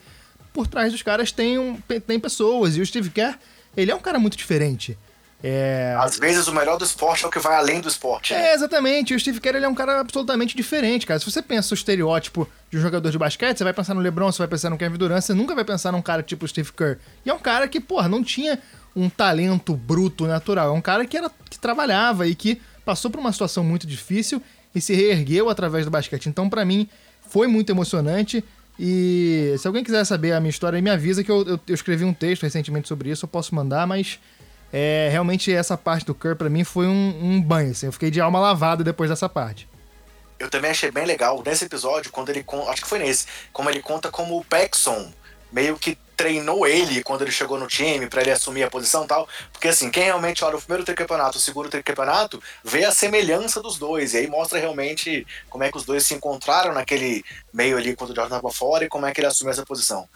por trás dos caras tem, um, tem pessoas. E o Steve Kerr, ele é um cara muito diferente. É, Às vezes o melhor do esporte é o que vai além do esporte. né? é, exatamente. O Steve Kerr ele é um cara absolutamente diferente, cara. Se você pensa o estereótipo de um jogador de basquete, você vai pensar no LeBron, você vai pensar no Kevin Durant, você nunca vai pensar num cara tipo o Steve Kerr. E é um cara que, porra, não tinha um talento bruto natural. É um cara que, era, que trabalhava e que passou por uma situação muito difícil e se reergueu através do basquete. Então, pra mim, foi muito emocionante. E se alguém quiser saber a minha história, me avisa que eu, eu, eu escrevi um texto recentemente sobre isso, eu posso mandar, mas é, realmente essa parte do Kerr pra mim foi um, um banho, assim. Eu fiquei de alma lavada depois dessa parte. Eu também achei bem legal nesse episódio, quando ele acho que foi nesse, como ele conta como o Paxson meio que treinou ele quando ele chegou no time pra ele assumir a posição e tal. Porque assim, quem realmente olha o primeiro tricampeonato, o segundo tricampeonato, vê a semelhança dos dois. E aí mostra realmente como é que os dois se encontraram naquele meio ali quando o Jordan tava fora e como é que ele assumiu essa posição.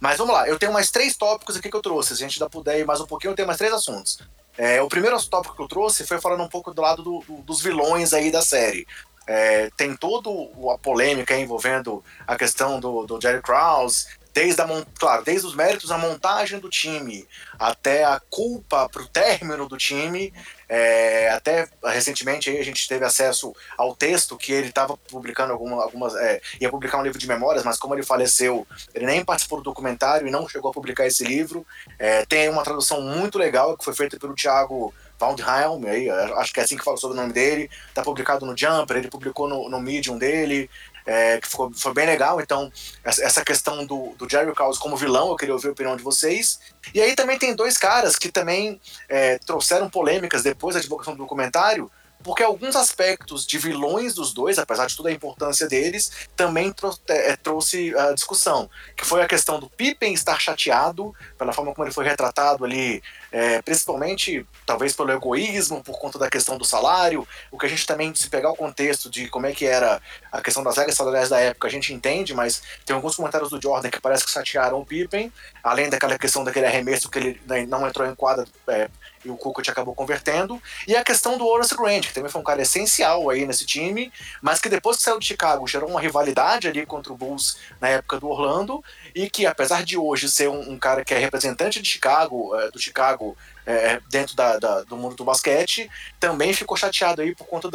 Mas vamos lá, eu tenho mais três tópicos aqui que eu trouxe. Se a gente ainda puder ir mais um pouquinho, eu tenho mais três assuntos. É, o primeiro tópico que eu trouxe foi falando um pouco do lado do- do- dos vilões aí da série. É, tem toda a polêmica envolvendo a questão do, do Jerry Krause, desde a claro, desde os méritos da montagem do time até a culpa pro término do time. É, até recentemente a gente teve acesso ao texto que ele estava publicando alguma, algumas. é, ia publicar um livro de memórias, mas como ele faleceu, ele nem participou do documentário e não chegou a publicar esse livro. É, tem uma tradução muito legal que foi feita pelo Thiago Waldheim, aí, acho que é assim que fala sobre o nome dele. Tá publicado no Jumper, ele publicou no, no Medium dele, é, que ficou, foi bem legal. Então, essa, questão do, do Jerry Krause como vilão, eu queria ouvir a opinião de vocês. E aí também tem dois caras que também é, trouxeram polêmicas depois da divulgação do documentário, porque alguns aspectos de vilões dos dois, apesar de toda a importância deles, também trou é, trouxe a discussão, que foi a questão do Pippen estar chateado pela forma como ele foi retratado ali, é, principalmente talvez pelo egoísmo, por conta da questão do salário, o que a gente também, se pegar o contexto de como é que era a questão das regras salariais da época, a gente entende, mas tem alguns comentários do Jordan que parece que chatearam o Pippen, além daquela questão daquele arremesso que ele né, não entrou em quadra é, e o Kukoc acabou convertendo, e a questão do Horace Grant, que também foi um cara essencial aí nesse time, mas que depois que saiu de Chicago gerou uma rivalidade ali contra o Bulls na época do Orlando, e que apesar de hoje ser um, um cara que é representante de Chicago, é, do Chicago é, dentro da, da, do mundo do basquete, também ficou chateado aí por conta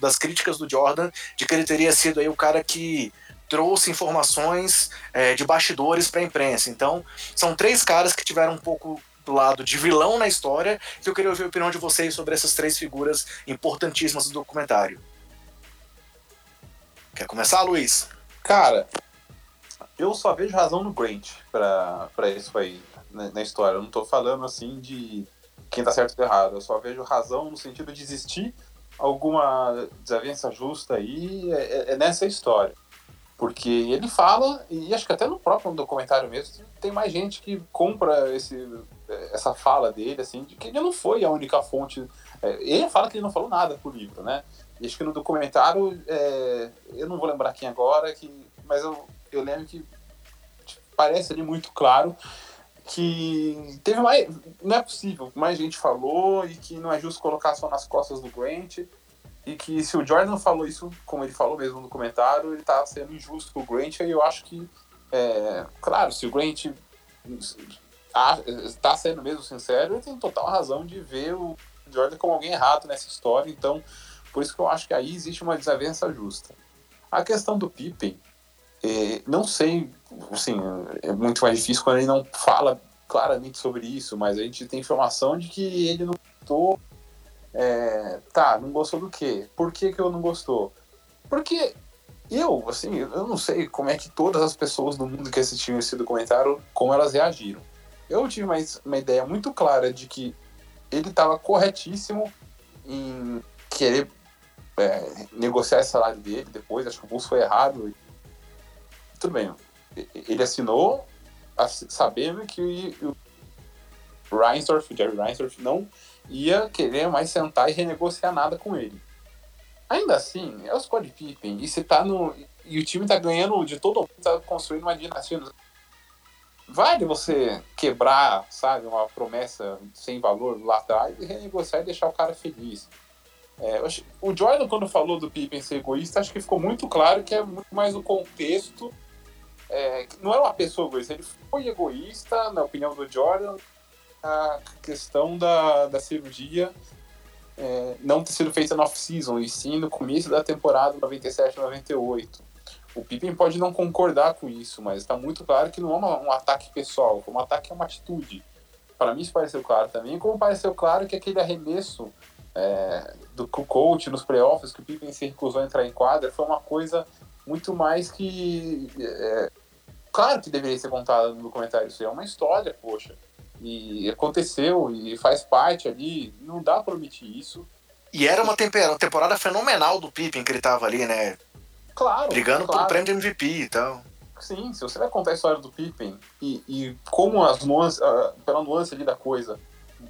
das críticas do Jordan, de que ele teria sido aí o cara que trouxe informações é, de bastidores para a imprensa. Então, são três caras que tiveram um pouco do lado de vilão na história, que eu queria ouvir a opinião de vocês sobre essas três figuras importantíssimas do documentário. Quer começar, Luiz? Cara, eu só vejo razão no Grant pra isso aí, na, história. Eu não tô falando assim de quem tá certo ou errado. Eu só vejo razão no sentido de existir alguma desavença justa aí é, é nessa história. Porque ele fala, e acho que até no próprio documentário mesmo, tem mais gente que compra esse, essa fala dele, assim, de que ele não foi a única fonte. É, ele fala que ele não falou nada pro livro, né? E acho que no documentário, é, eu não vou lembrar quem agora, que, mas eu, eu lembro que tipo, parece ali muito claro que teve mais. Não é possível, mais gente falou e que não é justo colocar só nas costas do Grant. E que se o Jordan falou isso, como ele falou mesmo no comentário, ele tá sendo injusto com o Grant. E eu acho que, é, claro, se o Grant está sendo mesmo sincero, ele tem total razão de ver o Jordan como alguém errado nessa história. Então, por isso que eu acho que aí existe uma desavença justa. A questão do Pippen, é, não sei, assim, é muito mais difícil quando ele não fala claramente sobre isso, mas a gente tem informação de que ele não gostou. É, tá, não gostou do quê? Por que, que eu não gostou? Porque eu, assim, eu não sei como é que todas as pessoas do mundo que assistiram esse documentário, como elas reagiram. Eu tive uma, uma ideia muito clara de que ele estava corretíssimo em querer é, negociar esse salário dele depois, acho que o Bulls foi errado. Tudo bem, ele assinou sabendo que o Reinsdorf, o Jerry Reinsdorf, não ia querer mais sentar e renegociar nada com ele. Ainda assim, é o Scott Pippen, e você tá no. E o time tá ganhando de todo mundo, tá construindo uma dinastia. Vale você quebrar, sabe, uma promessa sem valor lá atrás e renegociar e deixar o cara feliz. É, o Jordan, quando falou do Pippen ser egoísta, acho que ficou muito claro que é muito mais o contexto. É, não é uma pessoa egoísta, ele foi egoísta, na opinião do Jordan, a questão da, da cirurgia é, não ter sido feita no off-season, e sim no começo da temporada 97-98. O Pippen pode não concordar com isso, mas está muito claro que não é uma, um ataque pessoal, um ataque é uma atitude. Para mim isso pareceu claro também, como pareceu claro que aquele arremesso é, do coach nos playoffs, que o Pippen se recusou a entrar em quadra, foi uma coisa muito mais que... É, claro que deveria ser contada no documentário, isso é uma história, poxa. E aconteceu e faz parte ali, não dá para omitir isso. E era uma temporada fenomenal do Pippen que ele tava ali, né? Claro. Brigando claro. pelo prêmio de MVP e tal. Sim, se você vai contar a história do Pippen e, e como as nuances, uh, pela nuance ali da coisa,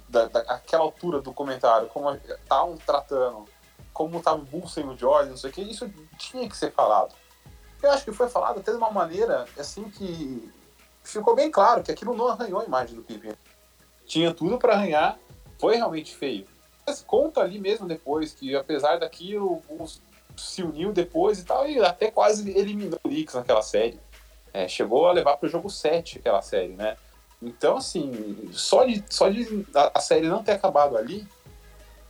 da, daquela altura do comentário, como estavam tratando, como tava o Bulls sem o Jordan, não sei o que, isso tinha que ser falado. Eu acho que foi falado até de uma maneira assim que ficou bem claro que aquilo não arranhou a imagem do Pippen. Tinha tudo para arranhar, foi realmente feio. Mas conta ali mesmo depois que, apesar daquilo, se uniu depois e tal, e até quase eliminou o Knicks naquela série. É, chegou a levar para o jogo 7 aquela série, né? Então, assim, só de, só de a, a série não ter acabado ali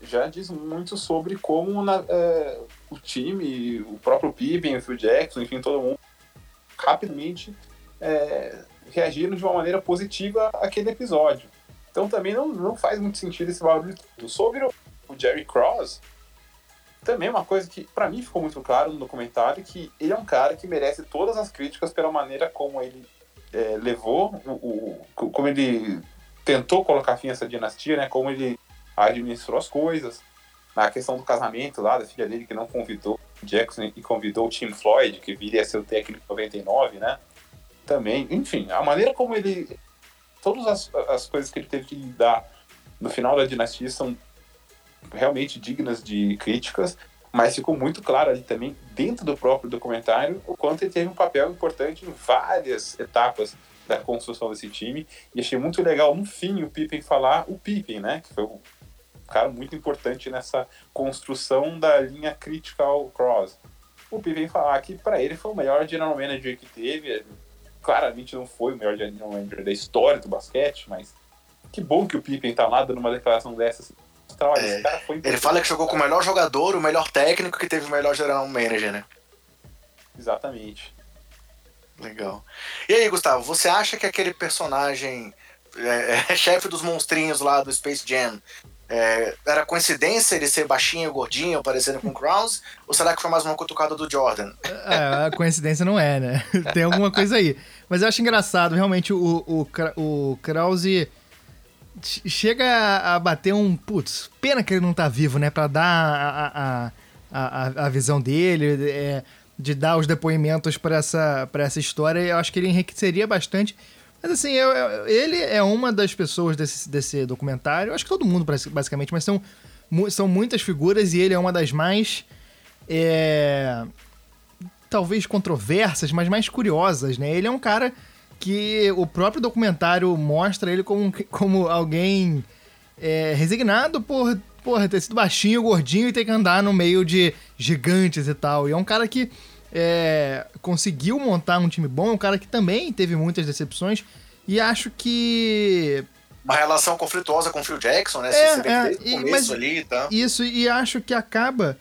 já diz muito sobre como na, é, o time, o próprio Pippen, o Phil Jackson, enfim, todo mundo rapidamente é, reagiram de uma maneira positiva àquele episódio. Então também não, não faz muito sentido esse barulho todo. Sobre o, o Jerry Cross, também uma coisa que para mim ficou muito claro no documentário que ele é um cara que merece todas as críticas pela maneira como ele é, levou, o, o, como ele tentou colocar fim a essa dinastia, né? Como ele administrou as coisas. Na questão do casamento lá da filha dele que não convidou o Jackson e convidou o Tim Floyd, que viria a ser o técnico 99, né? também. Enfim, a maneira como ele. Todas as, as coisas que ele teve que lidar no final da dinastia são realmente dignas de críticas, mas ficou muito claro ali também, dentro do próprio documentário, o quanto ele teve um papel importante em várias etapas da construção desse time. E achei muito legal, no fim, o Pippen falar o Pippen, né? Que foi um cara muito importante nessa construção da linha crítica ao Cross. O Pippen falar que para ele foi o melhor general manager que teve, claramente não foi o melhor general manager da história do basquete, mas que bom que o Pippen tá lá dando uma declaração dessas. Então, olha, é, ele fala que jogou com o melhor jogador, o melhor técnico que teve o melhor general manager, né? Exatamente. Legal. E aí, Gustavo, você acha que aquele personagem é, é, chefe dos monstrinhos lá do Space Jam é, era coincidência ele ser baixinho, gordinho, parecendo com o Krause? Ou será que foi mais uma cutucada do Jordan? É, a coincidência não é, né? Tem alguma coisa aí. Mas eu acho engraçado, realmente, o, o, o Krause chega a, bater um. Putz, pena que ele não tá vivo, né? Pra dar a, a, a, a visão dele, é, de dar os depoimentos para essa, essa história. Eu acho que ele enriqueceria bastante mas assim, eu, eu, ele é uma das pessoas desse, desse documentário. Acho que todo mundo, basicamente, mas são, são muitas figuras e ele é uma das mais. É, talvez controversas, mas mais curiosas, né? Ele é um cara que o próprio documentário mostra ele como, como alguém é, resignado por, por ter sido baixinho, gordinho e ter que andar no meio de gigantes e tal. E é um cara que é, conseguiu montar um time bom, é um cara que também teve muitas decepções e acho que uma relação conflituosa com o Phil Jackson, né? É, Você é, e, começo ali, tá? Isso, e acho que acaba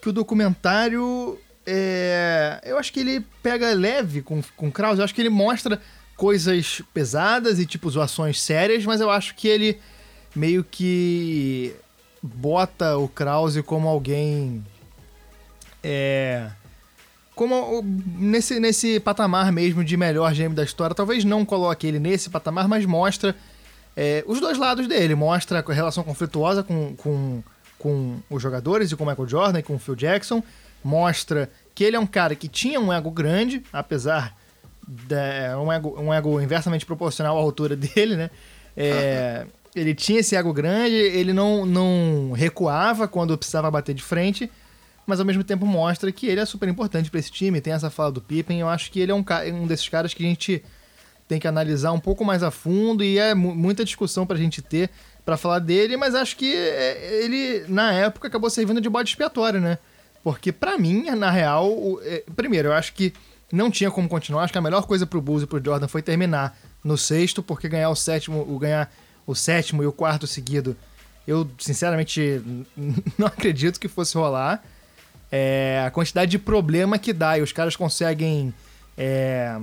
que o documentário é, eu acho que ele pega leve com, com o Krause. Eu acho que ele mostra coisas pesadas e, tipo, zoações sérias, mas eu acho que ele meio que bota o Krause como alguém. É. Como nesse, nesse patamar mesmo de melhor gêmeo da história. Talvez não coloque ele nesse patamar, mas mostra é, os dois lados dele. Mostra a relação conflituosa com, com, com os jogadores e com o Michael Jordan e com o Phil Jackson. Mostra que ele é um cara que tinha um ego grande, apesar de um ego, um ego inversamente proporcional à altura dele, né? É, ele tinha esse ego grande, ele não, não recuava quando precisava bater de frente, mas ao mesmo tempo mostra que ele é super importante para esse time. Tem essa fala do Pippen, eu acho que ele é um, um desses caras que a gente tem que analisar um pouco mais a fundo e é muita discussão pra gente ter para falar dele, mas acho que é, ele, na época, acabou servindo de bode expiatório, né? Porque para mim, na real, o, é, primeiro, eu acho que não tinha como continuar. Acho que a melhor coisa pro Bulls e pro Jordan foi terminar no sexto, porque ganhar o sétimo, o ganhar o sétimo e o quarto seguido, eu sinceramente não acredito que fosse rolar. É, a quantidade de problema que dá e os caras conseguem é,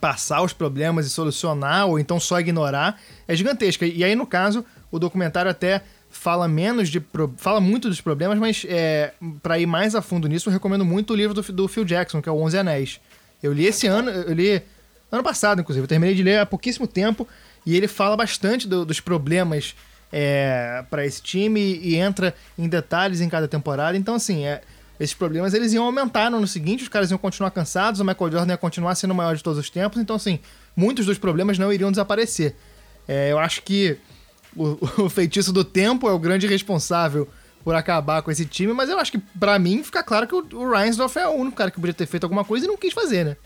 passar os problemas e solucionar, ou então só ignorar, é gigantesca. E aí, no caso, o documentário até fala menos de. fala muito dos problemas, mas é, para ir mais a fundo nisso, eu recomendo muito o livro do, do Phil Jackson, que é o Onze Anéis. Eu li esse ano, eu li ano passado, inclusive, eu terminei de ler há pouquíssimo tempo, e ele fala bastante do, dos problemas é, para esse time e, entra em detalhes em cada temporada. Então, assim, é, esses problemas eles iam aumentar no ano seguinte, os caras iam continuar cansados, o Michael Jordan ia continuar sendo o maior de todos os tempos. Então, assim, muitos dos problemas não iriam desaparecer. É, eu acho que o, o feitiço do tempo é o grande responsável por acabar com esse time, mas eu acho que, para mim, fica claro que o, o Reinsdorf é o único cara que podia ter feito alguma coisa e não quis fazer, né?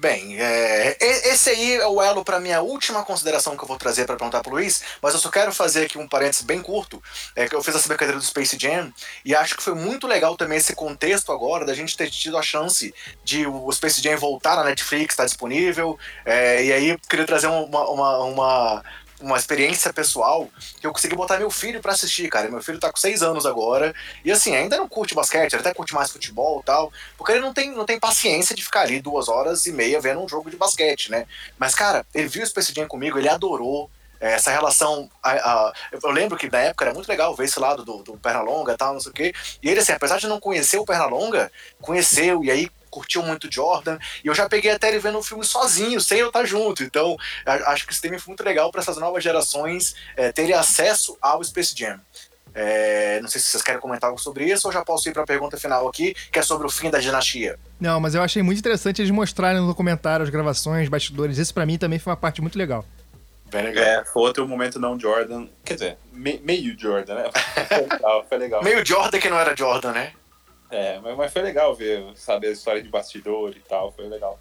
Bem, é, esse aí é o elo para minha última consideração que eu vou trazer para perguntar pro Luiz, mas eu só quero fazer aqui um parênteses bem curto, é que eu fiz essa brincadeira do Space Jam e acho que foi muito legal também esse contexto agora da gente ter tido a chance de o Space Jam voltar na Netflix, tá disponível, é, e aí queria trazer uma, uma, uma uma experiência pessoal que eu consegui botar meu filho para assistir, cara. Meu filho tá com seis anos agora. E assim, ainda não curte basquete, ele até curte mais futebol e tal. Porque ele não tem, não tem paciência de ficar ali duas horas e meia vendo um jogo de basquete, né? Mas, cara, ele viu Space Jam comigo, ele adorou. É, essa relação. A, a, eu lembro que na época era muito legal ver esse lado do, do Pernalonga e tal, não sei o quê. E ele, assim, apesar de não conhecer o Pernalonga, conheceu e aí curtiu muito Jordan. E eu já peguei até ele vendo o filme sozinho, sem eu estar junto. Então, acho que isso também foi muito legal para essas novas gerações é, terem acesso ao Space Jam. É, não sei se vocês querem comentar algo sobre isso ou já posso ir para a pergunta final aqui, que é sobre o fim da dinastia. Não, mas eu achei muito interessante eles mostrarem no documentário as gravações, bastidores. Isso para mim também foi uma parte muito legal. Bem legal. É, foi outro momento não Jordan. Quer dizer, me, meio Jordan, né? Foi legal, foi legal. meio Jordan que não era Jordan, né? É, mas foi legal ver, saber a história de bastidor e tal, foi legal.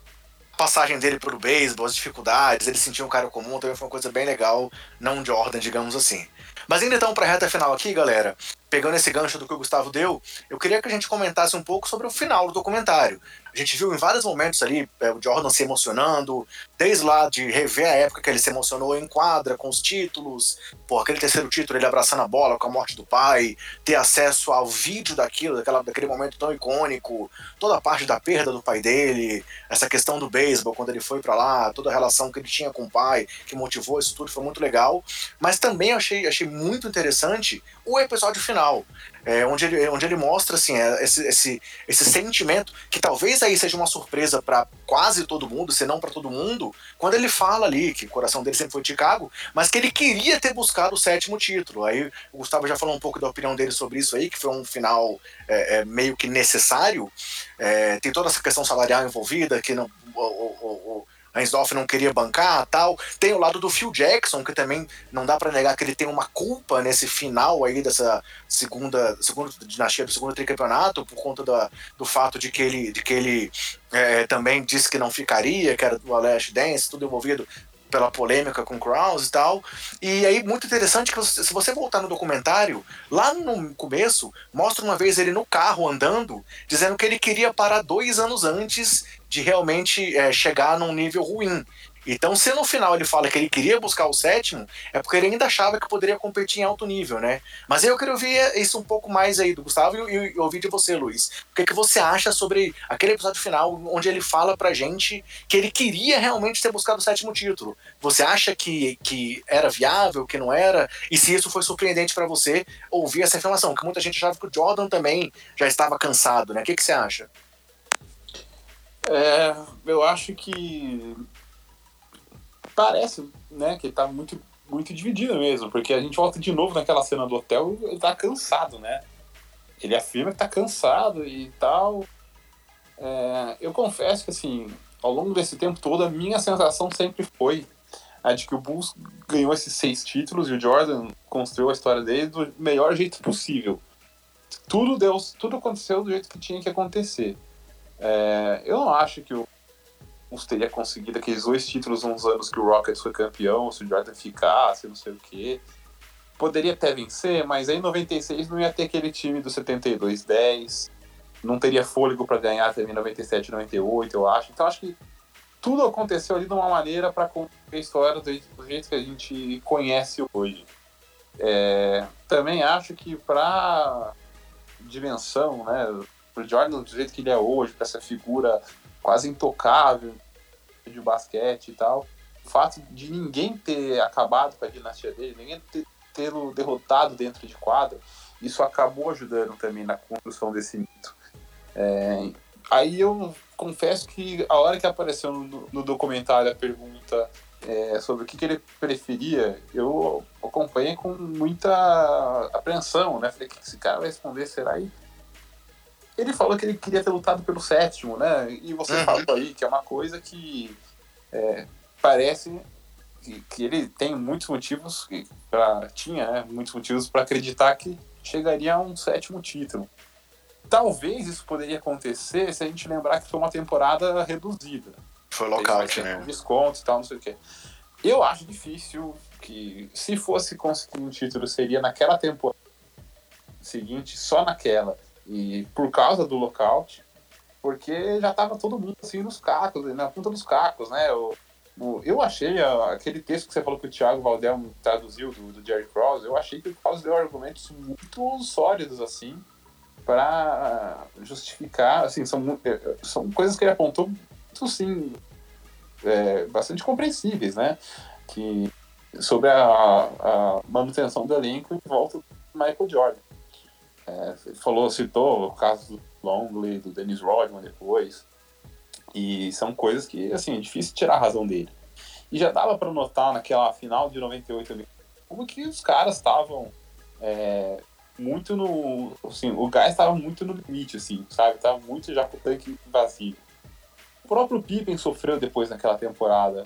A passagem dele pro beisebol, as dificuldades, ele sentiu um cara comum, também foi uma coisa bem legal, não Jordan, digamos assim. Mas ainda então, pra reta final aqui, galera, pegando esse gancho do que o Gustavo deu, eu queria que a gente comentasse um pouco sobre o final do documentário. A gente viu em vários momentos ali é, o Jordan se emocionando, desde lá de rever a época que ele se emocionou em quadra com os títulos, por aquele terceiro título, ele abraçando a bola com a morte do pai, ter acesso ao vídeo daquilo, daquela, daquele momento tão icônico, toda a parte da perda do pai dele, essa questão do beisebol quando ele foi para lá, toda a relação que ele tinha com o pai, que motivou isso tudo, foi muito legal. Mas também achei, achei muito interessante o episódio final é, onde, ele, onde ele mostra assim, é, esse, esse, esse sentimento, que talvez aí seja uma surpresa para quase todo mundo, se não para todo mundo, quando ele fala ali que o coração dele sempre foi Chicago, mas que ele queria ter buscado o sétimo título. Aí o Gustavo já falou um pouco da opinião dele sobre isso aí, que foi um final é, é meio que necessário. É, tem toda essa questão salarial envolvida, que não. O, o, o, Reinsdorf não queria bancar tal. Tem o lado do Phil Jackson, que também não dá para negar que ele tem uma culpa nesse final aí dessa segunda, segunda dinastia do segundo tricampeonato, por conta da, do fato de que ele, de que ele é, também disse que não ficaria, que era do Alash Dance, tudo envolvido pela polêmica com Krause e tal. E aí, muito interessante que se você voltar no documentário, lá no começo, mostra uma vez ele no carro andando, dizendo que ele queria parar dois anos antes de realmente é, chegar num nível ruim. Então, se no final ele fala que ele queria buscar o sétimo, é porque ele ainda achava que poderia competir em alto nível, né? Mas eu quero ouvir isso um pouco mais aí do Gustavo e, ouvir de você, Luiz. O que, é que você acha sobre aquele episódio final onde ele fala pra gente que ele queria realmente ter buscado o sétimo título? Você acha que, que era viável, que não era? E se isso foi surpreendente para você ouvir essa informação? Que muita gente achava que o Jordan também já estava cansado, né? O que, que você acha? É, eu acho que parece, né, que tá muito, muito dividido mesmo, porque a gente volta de novo naquela cena do hotel, ele tá cansado, né? Ele afirma que tá cansado e tal. É, eu confesso que, assim, ao longo desse tempo todo, a minha sensação sempre foi a de que o Bulls ganhou esses seis títulos e o Jordan construiu a história dele do melhor jeito possível. Tudo deu, tudo aconteceu do jeito que tinha que acontecer. É, eu não acho que o Bulls teria conseguido aqueles dois títulos uns anos que o Rockets foi campeão, se o Jordan ficasse, não sei o quê. Poderia até vencer, mas em 96 não ia ter aquele time do 72-10, não teria fôlego para ganhar também 97 98, eu acho. Então acho que tudo aconteceu ali de uma maneira para contar a história do jeito, do jeito, que a gente conhece hoje. É, também acho que para dimensão, né, pro Jordan do jeito que ele é hoje, para essa figura quase intocável de basquete e tal, o fato de ninguém ter acabado com a dinastia dele, ninguém ter tê-lo derrotado dentro de quadro, isso acabou ajudando também na construção desse mito. É, aí eu confesso que a hora que apareceu no, no documentário a pergunta é, sobre o que, que, ele preferia, eu acompanhei com muita apreensão, né? Falei, o que esse cara vai responder? Será aí? Ele falou que ele queria ter lutado pelo sétimo, né? E você uhum. falou aí que é uma coisa que é, parece que, que, ele tem muitos motivos para tinha né, muitos motivos para acreditar que chegaria a um sétimo título. Talvez isso poderia acontecer se a gente lembrar que foi uma temporada reduzida. Foi lockout, né? Desconto e tal, não sei o quê. Eu acho difícil que, se fosse conseguir um título, seria naquela temporada seguinte, só naquela. E por causa do lockout, porque já tava todo mundo assim nos cacos, na ponta dos cacos, né? Eu, eu achei aquele texto que você falou que o Thiago Valdel traduziu do, do Jerry Cross, eu achei que o Cross deu argumentos muito sólidos assim para justificar, assim, são, é, são coisas que ele apontou muito, sim, é, bastante compreensíveis, né? Que, sobre a, a, manutenção do elenco em volta do Michael Jordan. É, falou, citou o caso do Longley, do Dennis Rodman depois, e são coisas que, assim, é difícil tirar a razão dele. E já dava para notar naquela final de 98 como que os caras estavam é, muito no. Assim, o gás estava muito no limite, assim, sabe? Tava muito já com o tanque vazio. O próprio Pippen sofreu depois naquela temporada.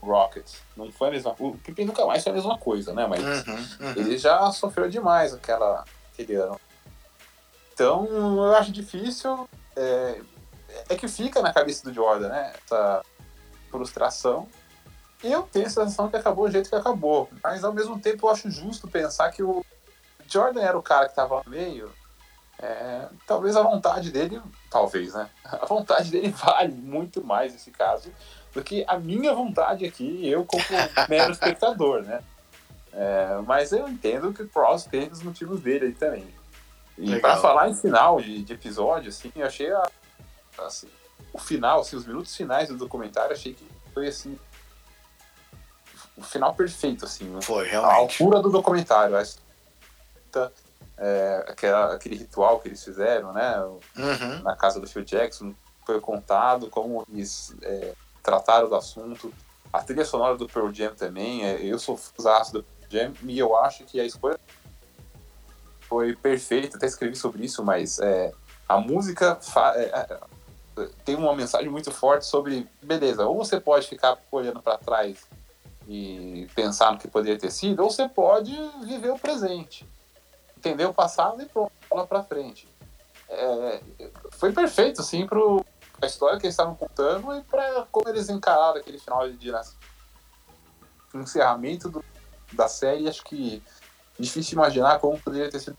Rockets. Não foi a mesma O Pippen nunca mais foi a mesma coisa, né? Mas uhum, uhum. ele já sofreu demais aquela, aquele ano. Então, eu acho difícil. É, é que fica na cabeça do Jordan, né? Essa frustração. E eu tenho a sensação que acabou do jeito que acabou. Mas ao mesmo tempo eu acho justo pensar que o Jordan era o cara que estava no meio, é, talvez a vontade dele, talvez, né? A vontade dele vale muito mais nesse caso do que a minha vontade aqui, eu como mero espectador, né? É, mas eu entendo que o Cross tem os motivos dele aí também. E para falar em final de, de, episódio, assim, eu achei a, assim, o final, assim, os minutos finais do documentário, achei que foi assim o final perfeito, assim. Foi, realmente. A altura do documentário. É, aquela, aquele ritual que eles fizeram, né? Uhum. Na casa do Phil Jackson, foi contado como eles é, trataram do assunto. A trilha sonora do Pearl Jam também, é, eu sou fãzaço do Jam e eu acho que a escolha foi perfeita, até escrevi sobre isso, mas é, a música é, é, tem uma mensagem muito forte sobre, beleza, ou você pode ficar olhando para trás e pensar no que poderia ter sido, ou você pode viver o presente entender o passado e pronto, lá pra frente. É, foi perfeito, assim, pro a história que eles estavam contando e para como eles encararam aquele final de dinastia. Encerramento do, da série, acho que difícil imaginar como poderia ter sido.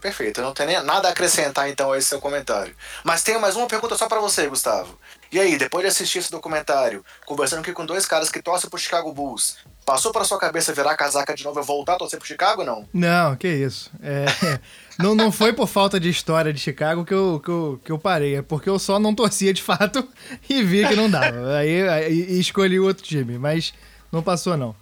Perfeito, eu não tenho nem nada a acrescentar então a esse seu comentário. Mas tenho mais uma pergunta só para você, Gustavo. E aí, depois de assistir esse documentário, conversando aqui com dois caras que torcem pro Chicago Bulls, passou pra sua cabeça virar casaca de novo e voltar a torcer pro Chicago ou não? Não, que isso. É, não, não foi por falta de história de Chicago que eu, que, eu, que eu parei, é porque eu só não torcia de fato e vi que não dava. Aí, aí e escolhi o outro time, mas não passou não.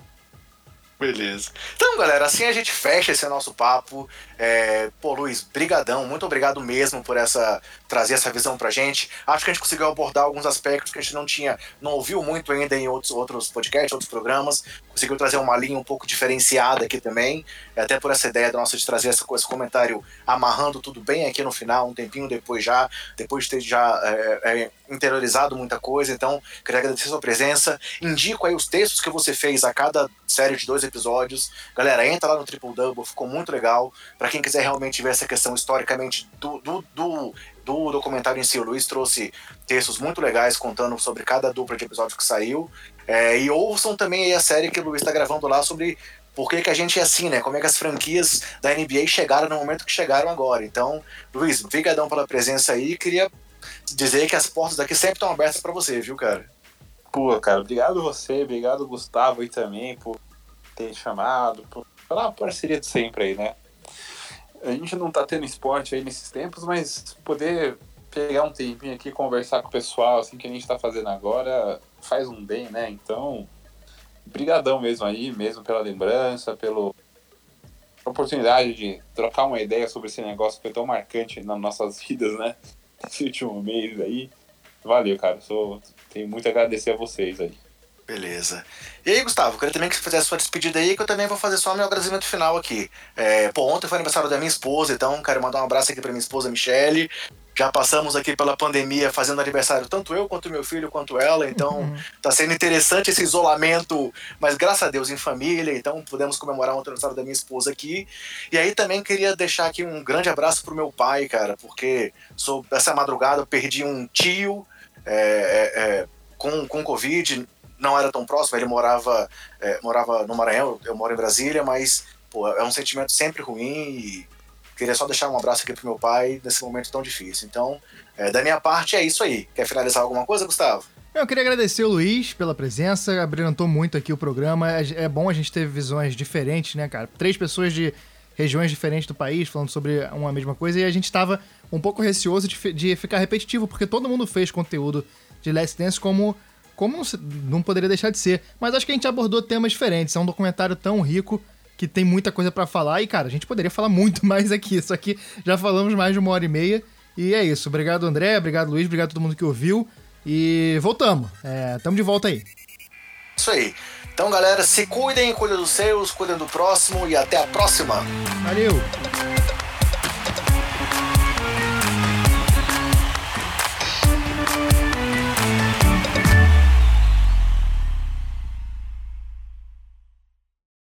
Beleza. Então, galera, assim a gente fecha esse nosso papo. É, pô, Luiz, brigadão, muito obrigado mesmo por essa trazer essa visão pra gente. Acho que a gente conseguiu abordar alguns aspectos que a gente não tinha, não ouviu muito ainda em outros, outros podcasts, outros programas. Conseguiu trazer uma linha um pouco diferenciada aqui também. Até por essa ideia nossa de trazer essa, esse comentário amarrando tudo bem aqui no final, um tempinho depois já, depois de ter já é, é, interiorizado muita coisa. Então, queria agradecer a sua presença. Indico aí os textos que você fez a cada série de dois episódios. Galera, entra lá no Triple Double, ficou muito legal. Para quem quiser realmente ver essa questão historicamente do, do, do, do, documentário em si, o Luiz trouxe textos muito legais contando sobre cada dupla de episódios que saiu. É, e ouçam também a série que o Luiz está gravando lá sobre por que, que a gente é assim, né? Como é que as franquias da NBA chegaram no momento que chegaram agora. Então, Luiz, brigadão pela presença aí. Queria dizer que as portas daqui sempre estão abertas para você, viu, cara? Pô, cara, obrigado você, obrigado Gustavo aí também por ter chamado, por, pela parceria de sempre aí, né? A gente não tá tendo esporte aí nesses tempos, mas poder pegar um tempinho aqui conversar com o pessoal, assim, que a gente tá fazendo agora, faz um bem, né? Então, brigadão mesmo aí, mesmo pela lembrança, pela oportunidade de trocar uma ideia sobre esse negócio que foi tão marcante nas nossas vidas, né? Esse último mês aí. Valeu, cara. Sou, tenho muito a agradecer a vocês aí. Beleza. E aí, Gustavo, queria também que você fizesse sua despedida aí, que eu também vou fazer só meu agradecimento final aqui. É, pô, ontem foi aniversário da minha esposa, então quero mandar um abraço aqui pra minha esposa Michele. Já passamos aqui pela pandemia fazendo aniversário, tanto eu quanto meu filho, quanto ela, então uhum. tá sendo interessante esse isolamento, mas graças a Deus em família, então pudemos comemorar o aniversário da minha esposa aqui. E aí também queria deixar aqui um grande abraço pro meu pai, cara, porque sou, essa madrugada eu perdi um tio é, é, é com, com Covid, não era tão próximo, ele morava, é, morava no Maranhão, eu moro em Brasília, mas pô, é um sentimento sempre ruim e queria só deixar um abraço aqui pro meu pai nesse momento tão difícil. Então, é, da minha parte é isso aí. Quer finalizar alguma coisa, Gustavo? Eu queria agradecer o Luiz pela presença, abrilhantou muito aqui o programa. É, é bom a gente ter visões diferentes, né, cara? Três pessoas de regiões diferentes do país falando sobre uma mesma coisa e a gente estava um pouco receoso de, de ficar repetitivo, porque todo mundo fez conteúdo de Last Dance como como não poderia deixar de ser. Mas acho que a gente abordou temas diferentes. É um documentário tão rico que tem muita coisa para falar. E, cara, a gente poderia falar muito mais aqui. Só que já falamos mais de uma hora e meia. E é isso. Obrigado, André. Obrigado, Luiz. Obrigado a todo mundo que ouviu. E voltamos. É, tamo de volta aí. Isso aí. Então, galera, se cuidem, cuidem dos seus, cuidem do próximo e até a próxima. Valeu!